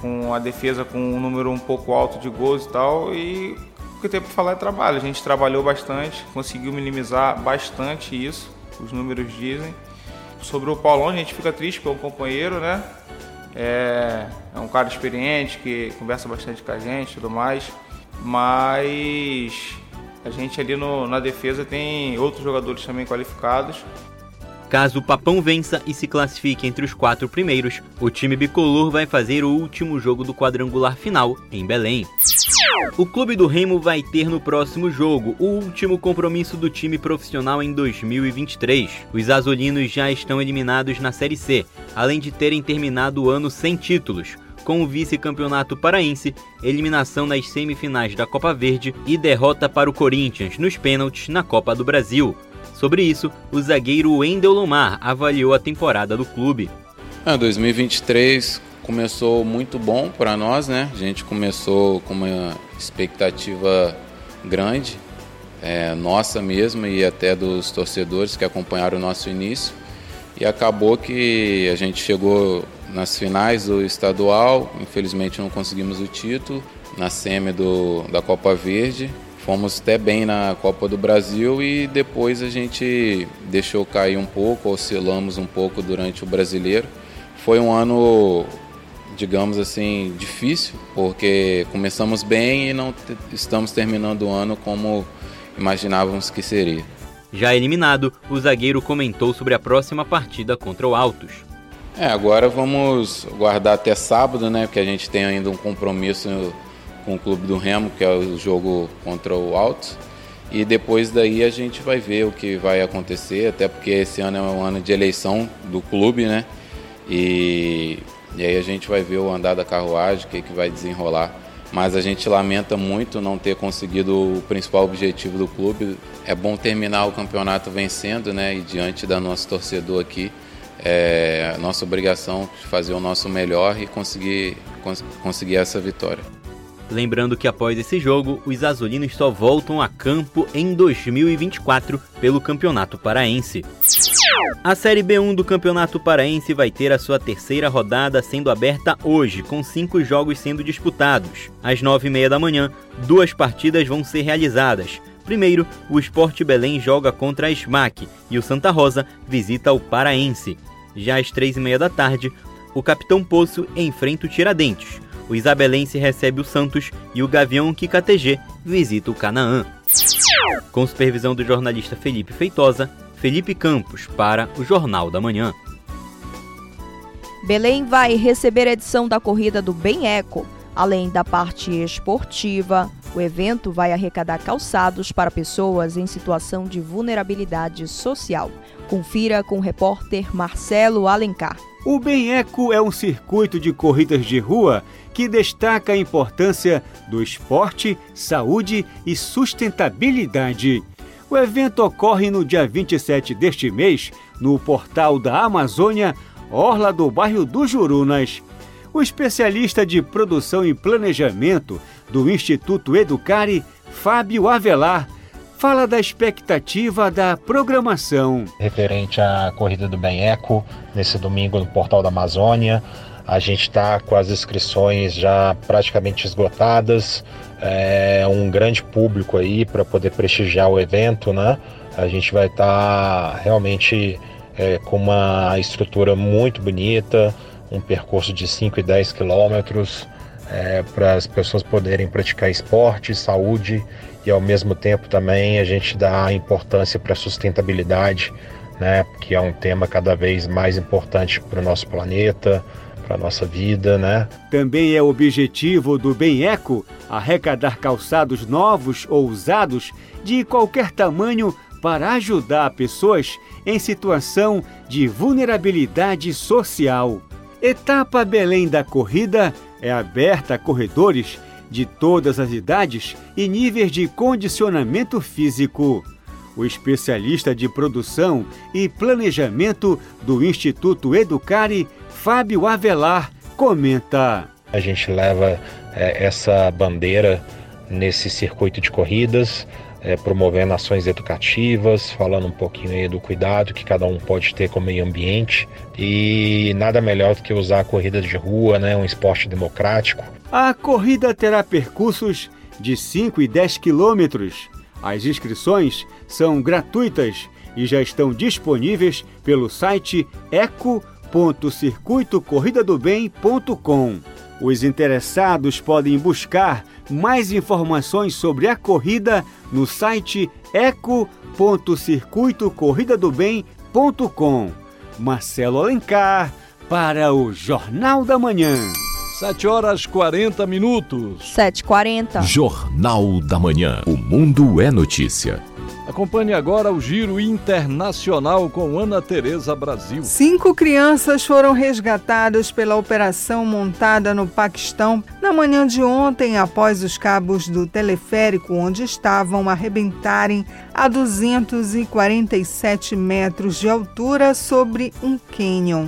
com a defesa com um número um pouco alto de gols e tal, e o que tem para falar é trabalho. A gente trabalhou bastante, conseguiu minimizar bastante isso, os números dizem. Sobre o Paulão, a gente fica triste porque é um companheiro, né? É, é um cara experiente que conversa bastante com a gente e tudo mais, mas a gente ali no, na defesa tem outros jogadores também qualificados Caso o Papão vença e se classifique entre os quatro primeiros, o time bicolor vai fazer o último jogo do quadrangular final em Belém. O Clube do Remo vai ter no próximo jogo o último compromisso do time profissional em 2023. Os azolinos já estão eliminados na Série C, além de terem terminado o ano sem títulos, com o vice-campeonato paraense, eliminação nas semifinais da Copa Verde e derrota para o Corinthians nos pênaltis na Copa do Brasil. Sobre isso, o zagueiro Wendel Lomar avaliou a temporada do clube. Ah, 2023 começou muito bom para nós, né? A gente começou com uma expectativa grande, é, nossa mesmo e até dos torcedores que acompanharam o nosso início. E acabou que a gente chegou nas finais do estadual, infelizmente não conseguimos o título, na semi do, da Copa Verde Fomos até bem na Copa do Brasil e depois a gente deixou cair um pouco, oscilamos um pouco durante o brasileiro. Foi um ano, digamos assim, difícil, porque começamos bem e não estamos terminando o ano como imaginávamos que seria. Já eliminado, o zagueiro comentou sobre a próxima partida contra o Altos. É, agora vamos guardar até sábado, né? Porque a gente tem ainda um compromisso com o clube do Remo, que é o jogo contra o Altos. E depois daí a gente vai ver o que vai acontecer, até porque esse ano é um ano de eleição do clube, né? E, e aí a gente vai ver o andar da carruagem, o que, que vai desenrolar. Mas a gente lamenta muito não ter conseguido o principal objetivo do clube. É bom terminar o campeonato vencendo, né? E diante da nosso torcedor aqui, é nossa obrigação fazer o nosso melhor e conseguir, cons conseguir essa vitória. Lembrando que após esse jogo, os azulinos só voltam a campo em 2024 pelo Campeonato Paraense. A Série B1 do Campeonato Paraense vai ter a sua terceira rodada sendo aberta hoje, com cinco jogos sendo disputados. Às nove e meia da manhã, duas partidas vão ser realizadas. Primeiro, o Esporte Belém joga contra a SMAC e o Santa Rosa visita o Paraense. Já às três e meia da tarde, o Capitão Poço enfrenta o Tiradentes o Isabelense recebe o Santos e o Gavião KTG visita o Canaã. Com supervisão do jornalista Felipe Feitosa, Felipe Campos para o Jornal da Manhã. Belém vai receber a edição da corrida do Bem Eco. Além da parte esportiva, o evento vai arrecadar calçados para pessoas em situação de vulnerabilidade social. Confira com o repórter Marcelo Alencar. O Bem Eco é um circuito de corridas de rua que destaca a importância do esporte, saúde e sustentabilidade. O evento ocorre no dia 27 deste mês, no portal da Amazônia, Orla do bairro do Jurunas. O especialista de produção e planejamento do Instituto Educare, Fábio Avelar, fala da expectativa da programação. Referente à corrida do Bem Eco, nesse domingo no Portal da Amazônia, a gente está com as inscrições já praticamente esgotadas, é um grande público aí para poder prestigiar o evento, né? A gente vai estar tá realmente é, com uma estrutura muito bonita, um percurso de 5 e 10 quilômetros é, para as pessoas poderem praticar esporte, saúde e ao mesmo tempo também a gente dá importância para a sustentabilidade, né? Que é um tema cada vez mais importante para o nosso planeta, para nossa vida, né? Também é objetivo do Bem Eco arrecadar calçados novos ou usados de qualquer tamanho para ajudar pessoas em situação de vulnerabilidade social. Etapa Belém da Corrida é aberta a corredores de todas as idades e níveis de condicionamento físico. O especialista de produção e planejamento do Instituto Educare, Fábio Avelar, comenta. A gente leva é, essa bandeira nesse circuito de corridas, é, promovendo ações educativas, falando um pouquinho aí do cuidado que cada um pode ter com o meio ambiente e nada melhor do que usar a corrida de rua, né, um esporte democrático. A corrida terá percursos de 5 e 10 quilômetros. As inscrições são gratuitas e já estão disponíveis pelo site eco.circuitocorridadobem.com. Os interessados podem buscar mais informações sobre a corrida no site eco.circuitocorridadobem.com. Marcelo Alencar para o Jornal da Manhã. 7 horas 40 minutos. 7h40. Jornal da Manhã. O mundo é notícia. Acompanhe agora o Giro Internacional com Ana Tereza Brasil. Cinco crianças foram resgatadas pela operação montada no Paquistão na manhã de ontem, após os cabos do teleférico onde estavam arrebentarem a 247 metros de altura sobre um cânion.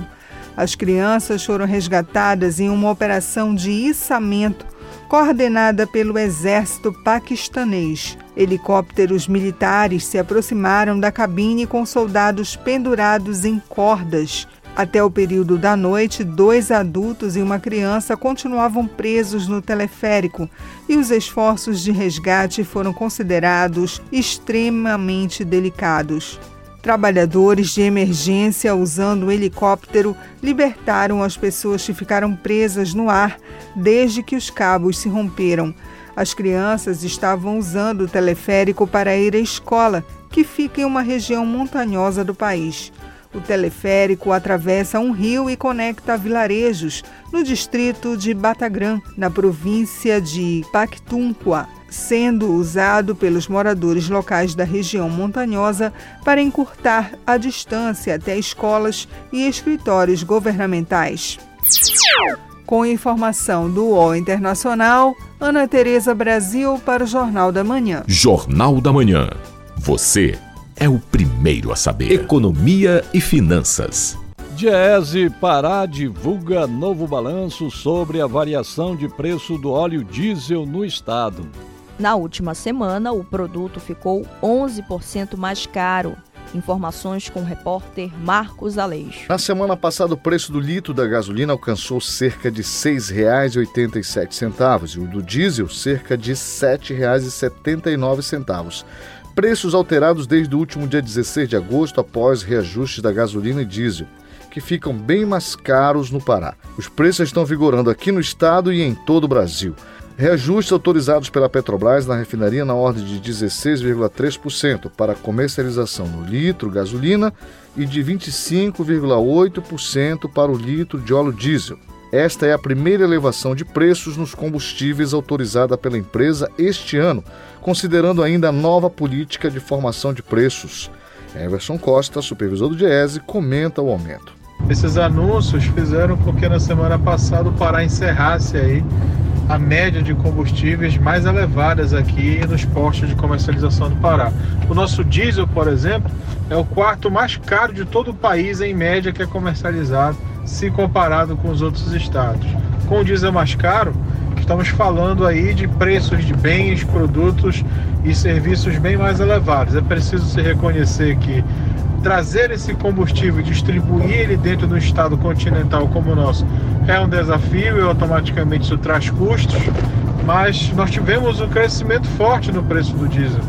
As crianças foram resgatadas em uma operação de içamento coordenada pelo exército paquistanês. Helicópteros militares se aproximaram da cabine com soldados pendurados em cordas. Até o período da noite, dois adultos e uma criança continuavam presos no teleférico e os esforços de resgate foram considerados extremamente delicados. Trabalhadores de emergência usando o helicóptero libertaram as pessoas que ficaram presas no ar desde que os cabos se romperam. As crianças estavam usando o teleférico para ir à escola, que fica em uma região montanhosa do país. O teleférico atravessa um rio e conecta vilarejos no distrito de Batagran, na província de Pactunqua sendo usado pelos moradores locais da região montanhosa para encurtar a distância até escolas e escritórios governamentais. Com informação do UOL Internacional, Ana Tereza Brasil para o Jornal da Manhã. Jornal da Manhã. Você é o primeiro a saber. Economia e finanças. Diese Pará divulga novo balanço sobre a variação de preço do óleo diesel no estado. Na última semana, o produto ficou 11% mais caro. Informações com o repórter Marcos Aleixo. Na semana passada, o preço do litro da gasolina alcançou cerca de R$ 6,87 e o do diesel cerca de R$ 7,79. Preços alterados desde o último dia 16 de agosto após reajustes da gasolina e diesel que ficam bem mais caros no Pará. Os preços estão vigorando aqui no estado e em todo o Brasil. Reajustes autorizados pela Petrobras na refinaria na ordem de 16,3% para comercialização no litro gasolina e de 25,8% para o litro de óleo diesel. Esta é a primeira elevação de preços nos combustíveis autorizada pela empresa este ano, considerando ainda a nova política de formação de preços. Everson Costa, supervisor do Diese, comenta o aumento. Esses anúncios fizeram com que na semana passada o Pará encerrasse aí a média de combustíveis mais elevadas aqui nos postos de comercialização do Pará. O nosso diesel, por exemplo, é o quarto mais caro de todo o país em média que é comercializado, se comparado com os outros estados. Com o diesel mais caro, estamos falando aí de preços de bens, produtos e serviços bem mais elevados. É preciso se reconhecer que trazer esse combustível e distribuir ele dentro do estado continental como o nosso é um desafio e automaticamente isso traz custos, mas nós tivemos um crescimento forte no preço do diesel.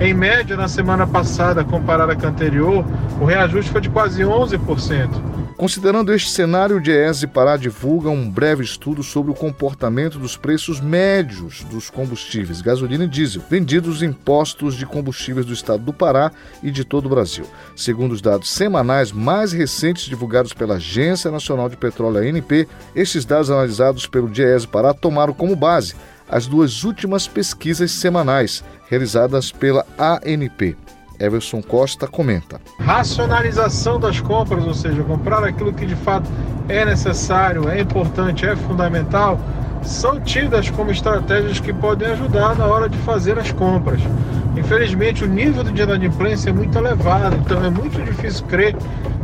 Em média, na semana passada, comparada com a anterior, o reajuste foi de quase 11%. Considerando este cenário, o Diese Pará divulga um breve estudo sobre o comportamento dos preços médios dos combustíveis, gasolina e diesel, vendidos em postos de combustíveis do estado do Pará e de todo o Brasil. Segundo os dados semanais mais recentes divulgados pela Agência Nacional de Petróleo, ANP, estes dados analisados pelo Diese Pará tomaram como base as duas últimas pesquisas semanais realizadas pela ANP. Everson Costa comenta. Racionalização das compras, ou seja, comprar aquilo que de fato é necessário, é importante, é fundamental, são tidas como estratégias que podem ajudar na hora de fazer as compras. Infelizmente, o nível de inadimplência é muito elevado, então é muito difícil crer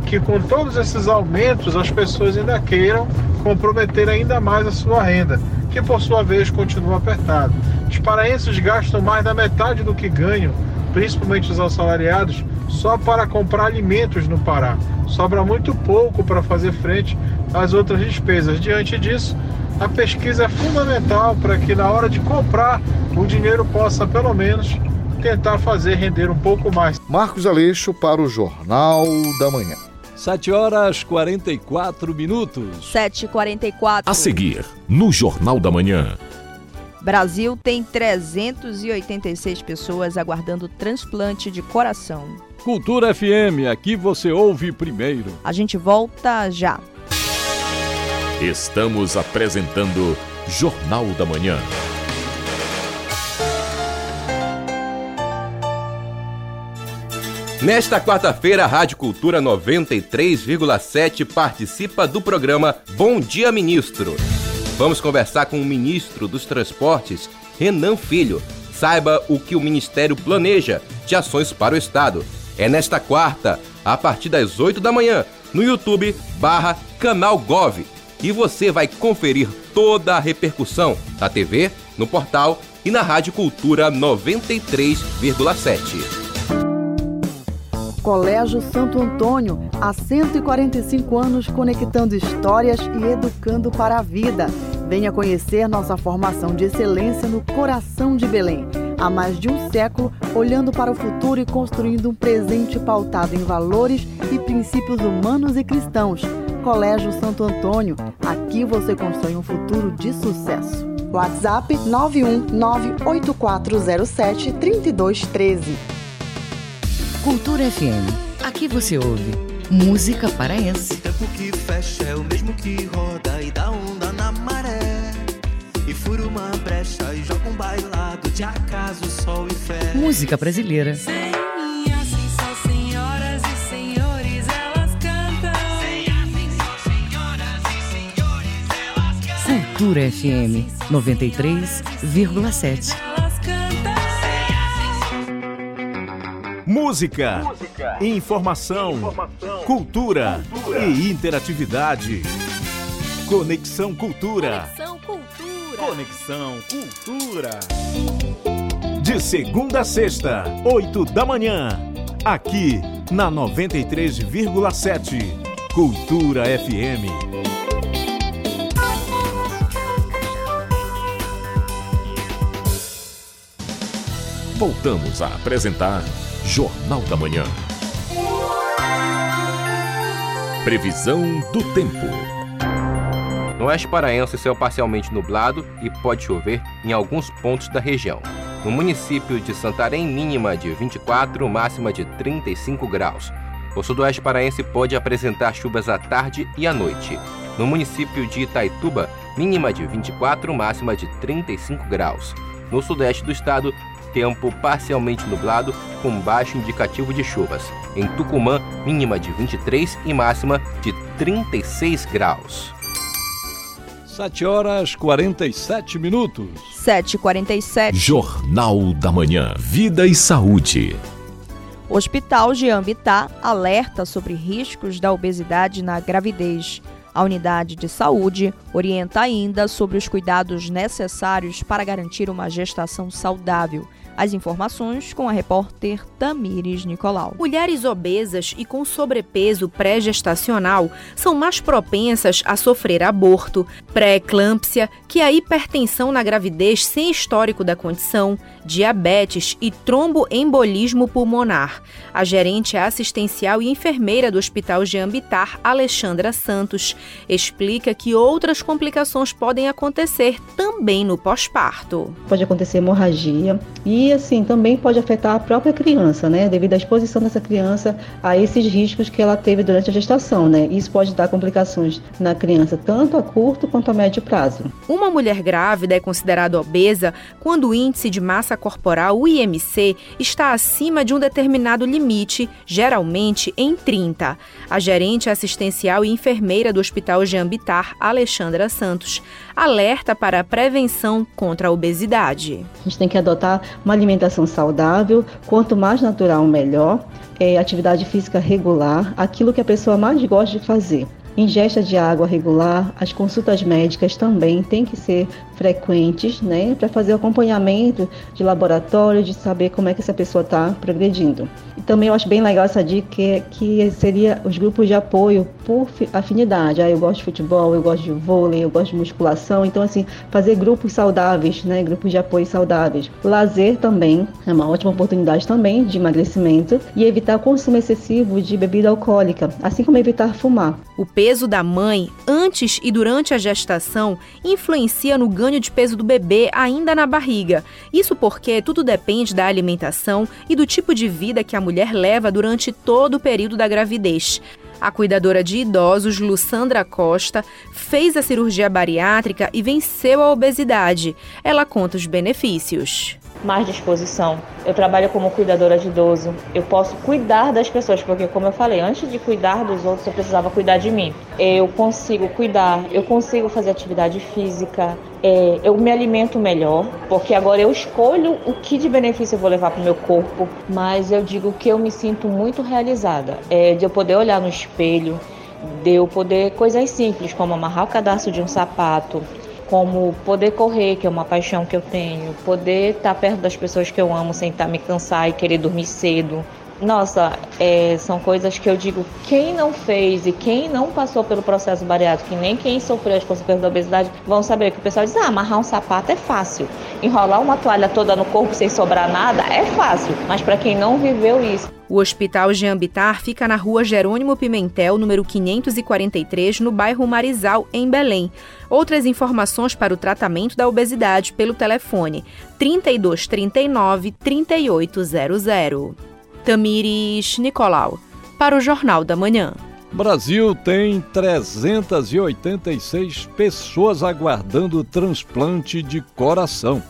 que com todos esses aumentos as pessoas ainda queiram comprometer ainda mais a sua renda, que por sua vez continua apertado. Os paraenses gastam mais da metade do que ganham principalmente os assalariados, só para comprar alimentos no Pará. Sobra muito pouco para fazer frente às outras despesas. Diante disso, a pesquisa é fundamental para que na hora de comprar o dinheiro possa pelo menos tentar fazer render um pouco mais. Marcos Aleixo para o Jornal da Manhã. 7 horas 44 minutos. 7h44. A seguir, no Jornal da Manhã. Brasil tem 386 pessoas aguardando transplante de coração. Cultura FM, aqui você ouve primeiro. A gente volta já. Estamos apresentando Jornal da Manhã. Nesta quarta-feira, a Rádio Cultura 93,7 participa do programa Bom Dia Ministro. Vamos conversar com o ministro dos Transportes, Renan Filho. Saiba o que o Ministério planeja de ações para o Estado. É nesta quarta, a partir das 8 da manhã, no YouTube barra Canal Gov. E você vai conferir toda a repercussão da TV, no portal e na Rádio Cultura 93,7. Colégio Santo Antônio, há 145 anos conectando histórias e educando para a vida. Venha conhecer nossa formação de excelência no coração de Belém. Há mais de um século, olhando para o futuro e construindo um presente pautado em valores e princípios humanos e cristãos. Colégio Santo Antônio, aqui você constrói um futuro de sucesso. WhatsApp 91984073213. Cultura FM. Aqui você ouve música paraense. O tempo que fecha é o mesmo que roda e dá onda na maré. E fura uma brecha e joga um bailado de acaso, sol e fé. Música brasileira. Senhoras e senhores, elas cantam. Cultura FM 93,7. Música, Música. Informação, informação, cultura, cultura, e interatividade. Conexão Cultura. Conexão Cultura. Conexão Cultura. De segunda a sexta, oito da manhã. Aqui na 93,7. Cultura FM. Voltamos a apresentar Jornal da Manhã. Previsão do tempo. No oeste paraense, céu parcialmente nublado e pode chover em alguns pontos da região. No município de Santarém, mínima de 24, máxima de 35 graus. O sudoeste paraense pode apresentar chuvas à tarde e à noite. No município de Itaituba, mínima de 24, máxima de 35 graus. No sudeste do estado, tempo parcialmente nublado com baixo indicativo de chuvas. Em Tucumã, mínima de 23 e máxima de 36 graus. 7 horas 47 minutos. 7h47. Jornal da Manhã. Vida e saúde. Hospital Giambitá alerta sobre riscos da obesidade na gravidez. A unidade de saúde orienta ainda sobre os cuidados necessários para garantir uma gestação saudável. As informações com a repórter Tamires Nicolau. Mulheres obesas e com sobrepeso pré-gestacional são mais propensas a sofrer aborto, pré-eclâmpsia, que é a hipertensão na gravidez sem histórico da condição, diabetes e tromboembolismo pulmonar. A gerente assistencial e enfermeira do Hospital Jean Bitar, Alexandra Santos, explica que outras complicações podem acontecer também no pós-parto. Pode acontecer hemorragia e assim também pode afetar a própria criança, né, devido à exposição dessa criança a esses riscos que ela teve durante a gestação, né? Isso pode dar complicações na criança tanto a curto quanto a médio prazo. Uma mulher grávida é considerada obesa quando o índice de massa corporal, o IMC, está acima de um determinado limite, geralmente em 30. A gerente assistencial e enfermeira do Hospital Jean Bitar, Alexandra Santos, alerta para a prevenção contra a obesidade. A gente tem que adotar uma alimentação saudável, quanto mais natural, melhor. É, atividade física regular, aquilo que a pessoa mais gosta de fazer. Ingesta de água regular, as consultas médicas também têm que ser frequentes, né, para fazer acompanhamento de laboratório, de saber como é que essa pessoa está progredindo. E também eu acho bem legal essa dica que, que seria os grupos de apoio por afinidade. Ah, eu gosto de futebol, eu gosto de vôlei, eu gosto de musculação. Então, assim, fazer grupos saudáveis, né, grupos de apoio saudáveis. Lazer também é uma ótima oportunidade também de emagrecimento e evitar o consumo excessivo de bebida alcoólica, assim como evitar fumar. O peso da mãe antes e durante a gestação influencia no ganho de peso do bebê ainda na barriga. Isso porque tudo depende da alimentação e do tipo de vida que a mulher leva durante todo o período da gravidez. A cuidadora de idosos, Lussandra Costa, fez a cirurgia bariátrica e venceu a obesidade. Ela conta os benefícios mais disposição. Eu trabalho como cuidadora de idoso. Eu posso cuidar das pessoas, porque como eu falei, antes de cuidar dos outros, eu precisava cuidar de mim. Eu consigo cuidar, eu consigo fazer atividade física, é, eu me alimento melhor, porque agora eu escolho o que de benefício eu vou levar para o meu corpo, mas eu digo que eu me sinto muito realizada, é, de eu poder olhar no espelho, de eu poder coisas simples como amarrar o cadastro de um sapato, como poder correr, que é uma paixão que eu tenho, poder estar perto das pessoas que eu amo sem estar me cansar e querer dormir cedo. Nossa, é, são coisas que eu digo, quem não fez e quem não passou pelo processo bariátrico, nem quem sofreu as consequências da obesidade, vão saber que o pessoal diz, ah, amarrar um sapato é fácil. Enrolar uma toalha toda no corpo sem sobrar nada é fácil. Mas para quem não viveu isso, o Hospital Jean Bitar fica na rua Jerônimo Pimentel, número 543, no bairro Marizal, em Belém. Outras informações para o tratamento da obesidade pelo telefone 3239 3800. Tamires Nicolau, para o Jornal da Manhã. Brasil tem 386 pessoas aguardando transplante de coração.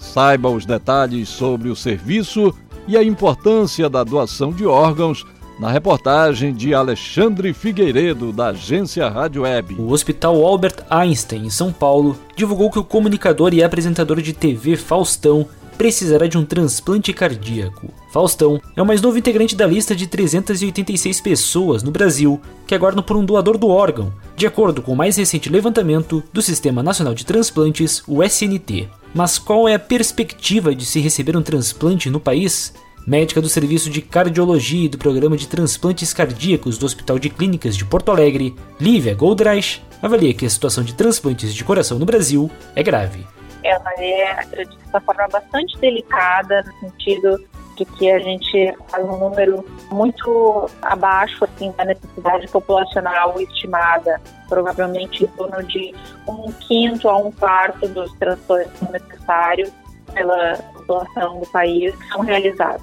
Saiba os detalhes sobre o serviço e a importância da doação de órgãos na reportagem de Alexandre Figueiredo, da agência Rádio Web. O Hospital Albert Einstein, em São Paulo, divulgou que o comunicador e apresentador de TV Faustão precisará de um transplante cardíaco. Faustão é o mais novo integrante da lista de 386 pessoas no Brasil que aguardam por um doador do órgão, de acordo com o mais recente levantamento do Sistema Nacional de Transplantes, o SNT. Mas qual é a perspectiva de se receber um transplante no país? Médica do Serviço de Cardiologia e do Programa de Transplantes Cardíacos do Hospital de Clínicas de Porto Alegre, Lívia Goldreich, avalia que a situação de transplantes de coração no Brasil é grave. Ela é, de certa forma, bastante delicada, no sentido de que a gente faz um número muito abaixo assim, da necessidade populacional estimada, provavelmente em torno de um quinto a um quarto dos transplantes necessários pela população do país são realizados.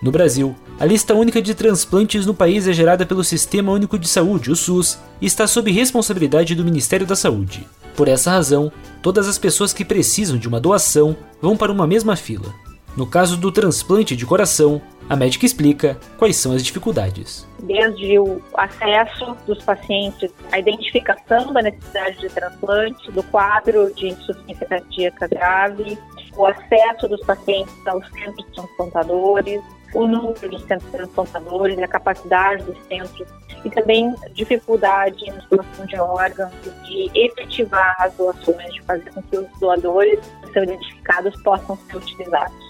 No Brasil, a lista única de transplantes no país é gerada pelo Sistema Único de Saúde, o SUS, e está sob responsabilidade do Ministério da Saúde. Por essa razão, todas as pessoas que precisam de uma doação vão para uma mesma fila. No caso do transplante de coração, a médica explica quais são as dificuldades. Desde o acesso dos pacientes, a identificação da necessidade de transplante, do quadro de insuficiência cardíaca grave, o acesso dos pacientes aos centros transplantadores, o número dos centros transplantadores, a capacidade dos centros e também dificuldade na doação de órgãos, de efetivar as doações, de fazer com que os doadores que são identificados possam ser utilizados.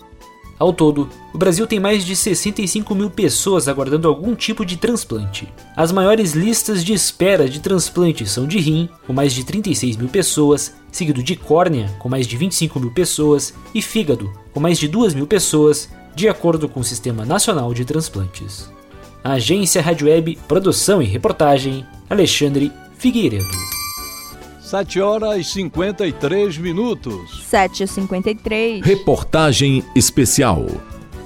Ao todo, o Brasil tem mais de 65 mil pessoas aguardando algum tipo de transplante. As maiores listas de espera de transplante são de rim, com mais de 36 mil pessoas, seguido de córnea, com mais de 25 mil pessoas, e fígado, com mais de 2 mil pessoas, de acordo com o Sistema Nacional de Transplantes. Agência Rádio Web, produção e reportagem, Alexandre Figueiredo. 7 horas e 53 minutos. 7 e 53. Reportagem especial.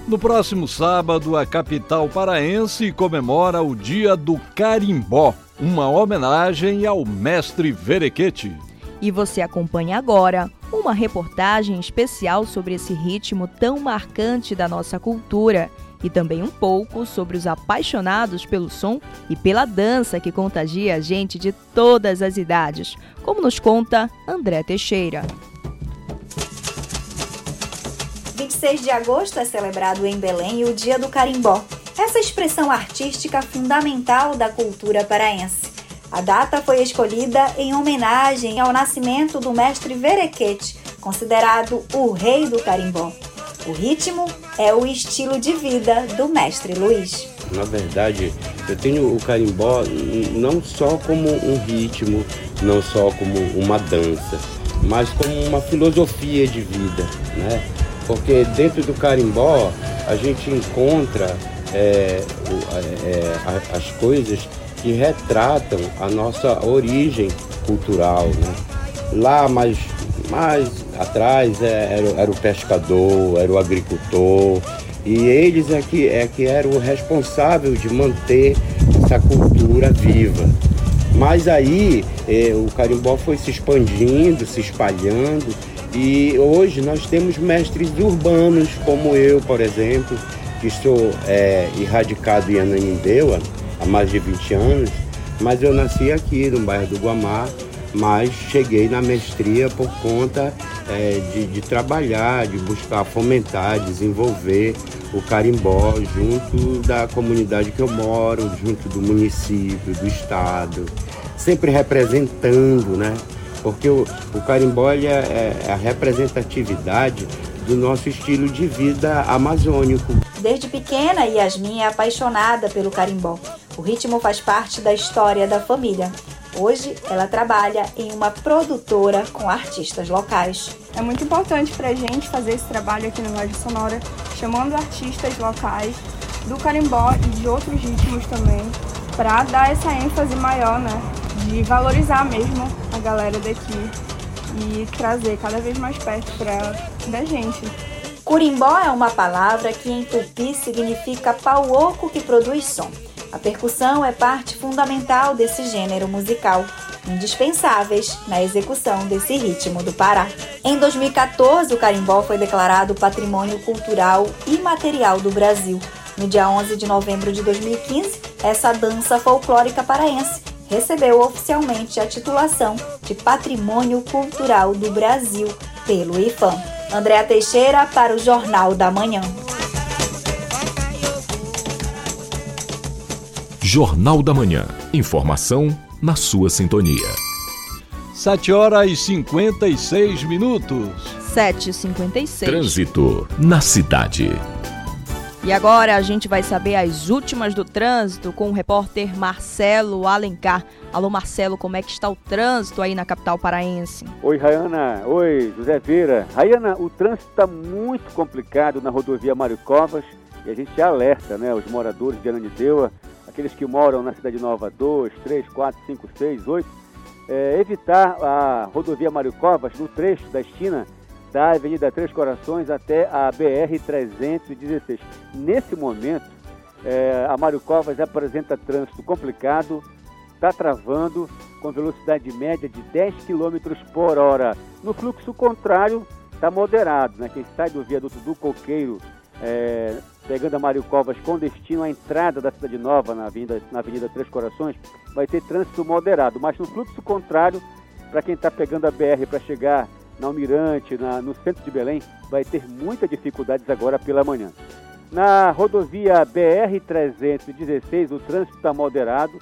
No próximo sábado, a capital paraense comemora o Dia do Carimbó, uma homenagem ao mestre Verequete. E você acompanha agora uma reportagem especial sobre esse ritmo tão marcante da nossa cultura e também um pouco sobre os apaixonados pelo som e pela dança que contagia a gente de todas as idades, como nos conta André Teixeira. 26 de agosto é celebrado em Belém o Dia do Carimbó, essa expressão artística fundamental da cultura paraense. A data foi escolhida em homenagem ao nascimento do mestre Verequete, considerado o rei do carimbó. O ritmo é o estilo de vida do mestre Luiz. Na verdade, eu tenho o carimbó não só como um ritmo, não só como uma dança, mas como uma filosofia de vida, né? Porque dentro do carimbó a gente encontra é, é, é as coisas que retratam a nossa origem cultural, né? Lá mais, mais atrás é, era, era o pescador, era o agricultor, e eles é que, é que eram o responsável de manter essa cultura viva. Mas aí é, o carimbó foi se expandindo, se espalhando, e hoje nós temos mestres urbanos, como eu, por exemplo, que estou é, erradicado em Ananindeua há mais de 20 anos, mas eu nasci aqui no bairro do Guamá, mas cheguei na mestria por conta é, de, de, trabalhar, de buscar fomentar, desenvolver o carimbó junto da comunidade que eu moro, junto do município, do estado, sempre representando, né? Porque o, o carimbó é, é a representatividade do nosso estilo de vida amazônico. Desde pequena, Yasmin é apaixonada pelo carimbó. O ritmo faz parte da história da família. Hoje, ela trabalha em uma produtora com artistas locais. É muito importante para a gente fazer esse trabalho aqui no Loja Sonora, chamando artistas locais do carimbó e de outros ritmos também, para dar essa ênfase maior, né? De valorizar mesmo a galera daqui e trazer cada vez mais perto pra, da gente. Curimbó é uma palavra que em tupi significa pau oco que produz som. A percussão é parte fundamental desse gênero musical, indispensáveis na execução desse ritmo do Pará. Em 2014, o carimbó foi declarado Patrimônio Cultural Imaterial do Brasil. No dia 11 de novembro de 2015, essa dança folclórica paraense recebeu oficialmente a titulação de Patrimônio Cultural do Brasil pelo IFAM. Andréa Teixeira para o Jornal da Manhã. Jornal da Manhã. Informação na sua sintonia. 7 horas e 56 minutos. 7 e 56. Trânsito na cidade. E agora a gente vai saber as últimas do trânsito com o repórter Marcelo Alencar. Alô Marcelo, como é que está o trânsito aí na capital paraense? Oi Rayana, oi José Veira. Rayana, o trânsito está muito complicado na rodovia Mário Covas e a gente alerta né, os moradores de Ananindeua aqueles que moram na Cidade Nova 2, 3, 4, 5, 6, 8, é, evitar a rodovia Mário Covas no trecho da esquina da Avenida Três Corações até a BR-316. Nesse momento, é, a Mário Covas apresenta trânsito complicado, está travando com velocidade média de 10 km por hora. No fluxo contrário, está moderado. Né? Quem sai do viaduto do Coqueiro é, pegando a Mário Covas com destino à entrada da Cidade Nova, na Avenida, na Avenida Três Corações, vai ter trânsito moderado, mas no fluxo contrário, para quem está pegando a BR para chegar na Almirante, na, no centro de Belém, vai ter muitas dificuldades agora pela manhã. Na rodovia BR-316, o trânsito está moderado,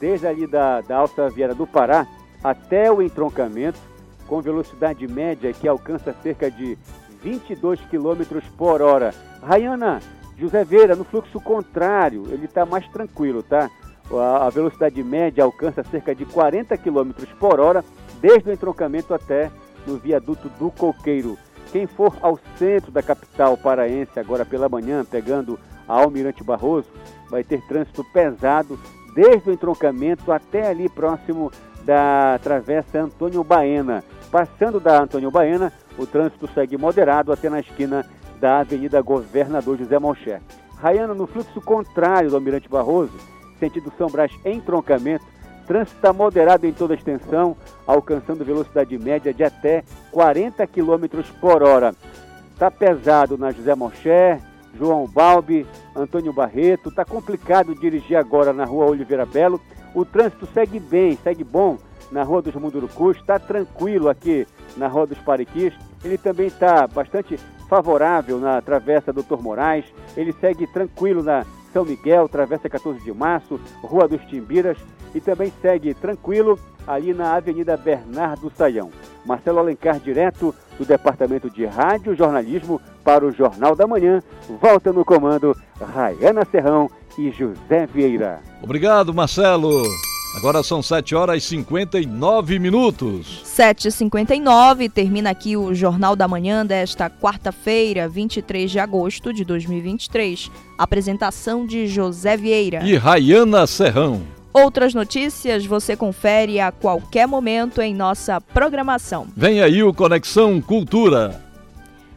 desde ali da, da Alta Viária do Pará até o entroncamento, com velocidade média que alcança cerca de 22 km por hora. Rayana, José Veira, no fluxo contrário, ele está mais tranquilo, tá? A velocidade média alcança cerca de 40 km por hora, desde o entroncamento até no viaduto do Coqueiro. Quem for ao centro da capital paraense agora pela manhã, pegando a Almirante Barroso, vai ter trânsito pesado desde o entroncamento até ali próximo da Travessa Antônio Baena. Passando da Antônio Baena, o trânsito segue moderado até na esquina da Avenida Governador José Monché. Raiana, no fluxo contrário do Almirante Barroso, sentido São Brás em troncamento, trânsito está moderado em toda a extensão, alcançando velocidade média de até 40 km por hora. Está pesado na José Monché, João Balbi, Antônio Barreto. Está complicado dirigir agora na rua Oliveira Belo. O trânsito segue bem, segue bom na Rua dos Mundurucus, está tranquilo aqui na Rua dos Pariquis. Ele também está bastante favorável na Travessa Doutor Moraes. Ele segue tranquilo na São Miguel, Travessa 14 de Março, Rua dos Timbiras. E também segue tranquilo ali na Avenida Bernardo Saião. Marcelo Alencar, direto do Departamento de Rádio Jornalismo para o Jornal da Manhã. Volta no comando Raiana Serrão e José Vieira. Obrigado, Marcelo. Agora são 7 horas e 59 minutos. 7h59, termina aqui o Jornal da Manhã desta quarta-feira, 23 de agosto de 2023. Apresentação de José Vieira e Rayana Serrão. Outras notícias você confere a qualquer momento em nossa programação. Vem aí o Conexão Cultura.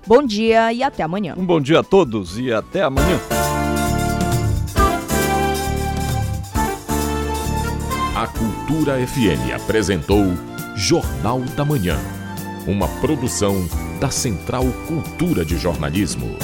Bom dia e até amanhã. Um bom dia a todos e até amanhã. A Cultura FM apresentou Jornal da Manhã, uma produção da Central Cultura de Jornalismo.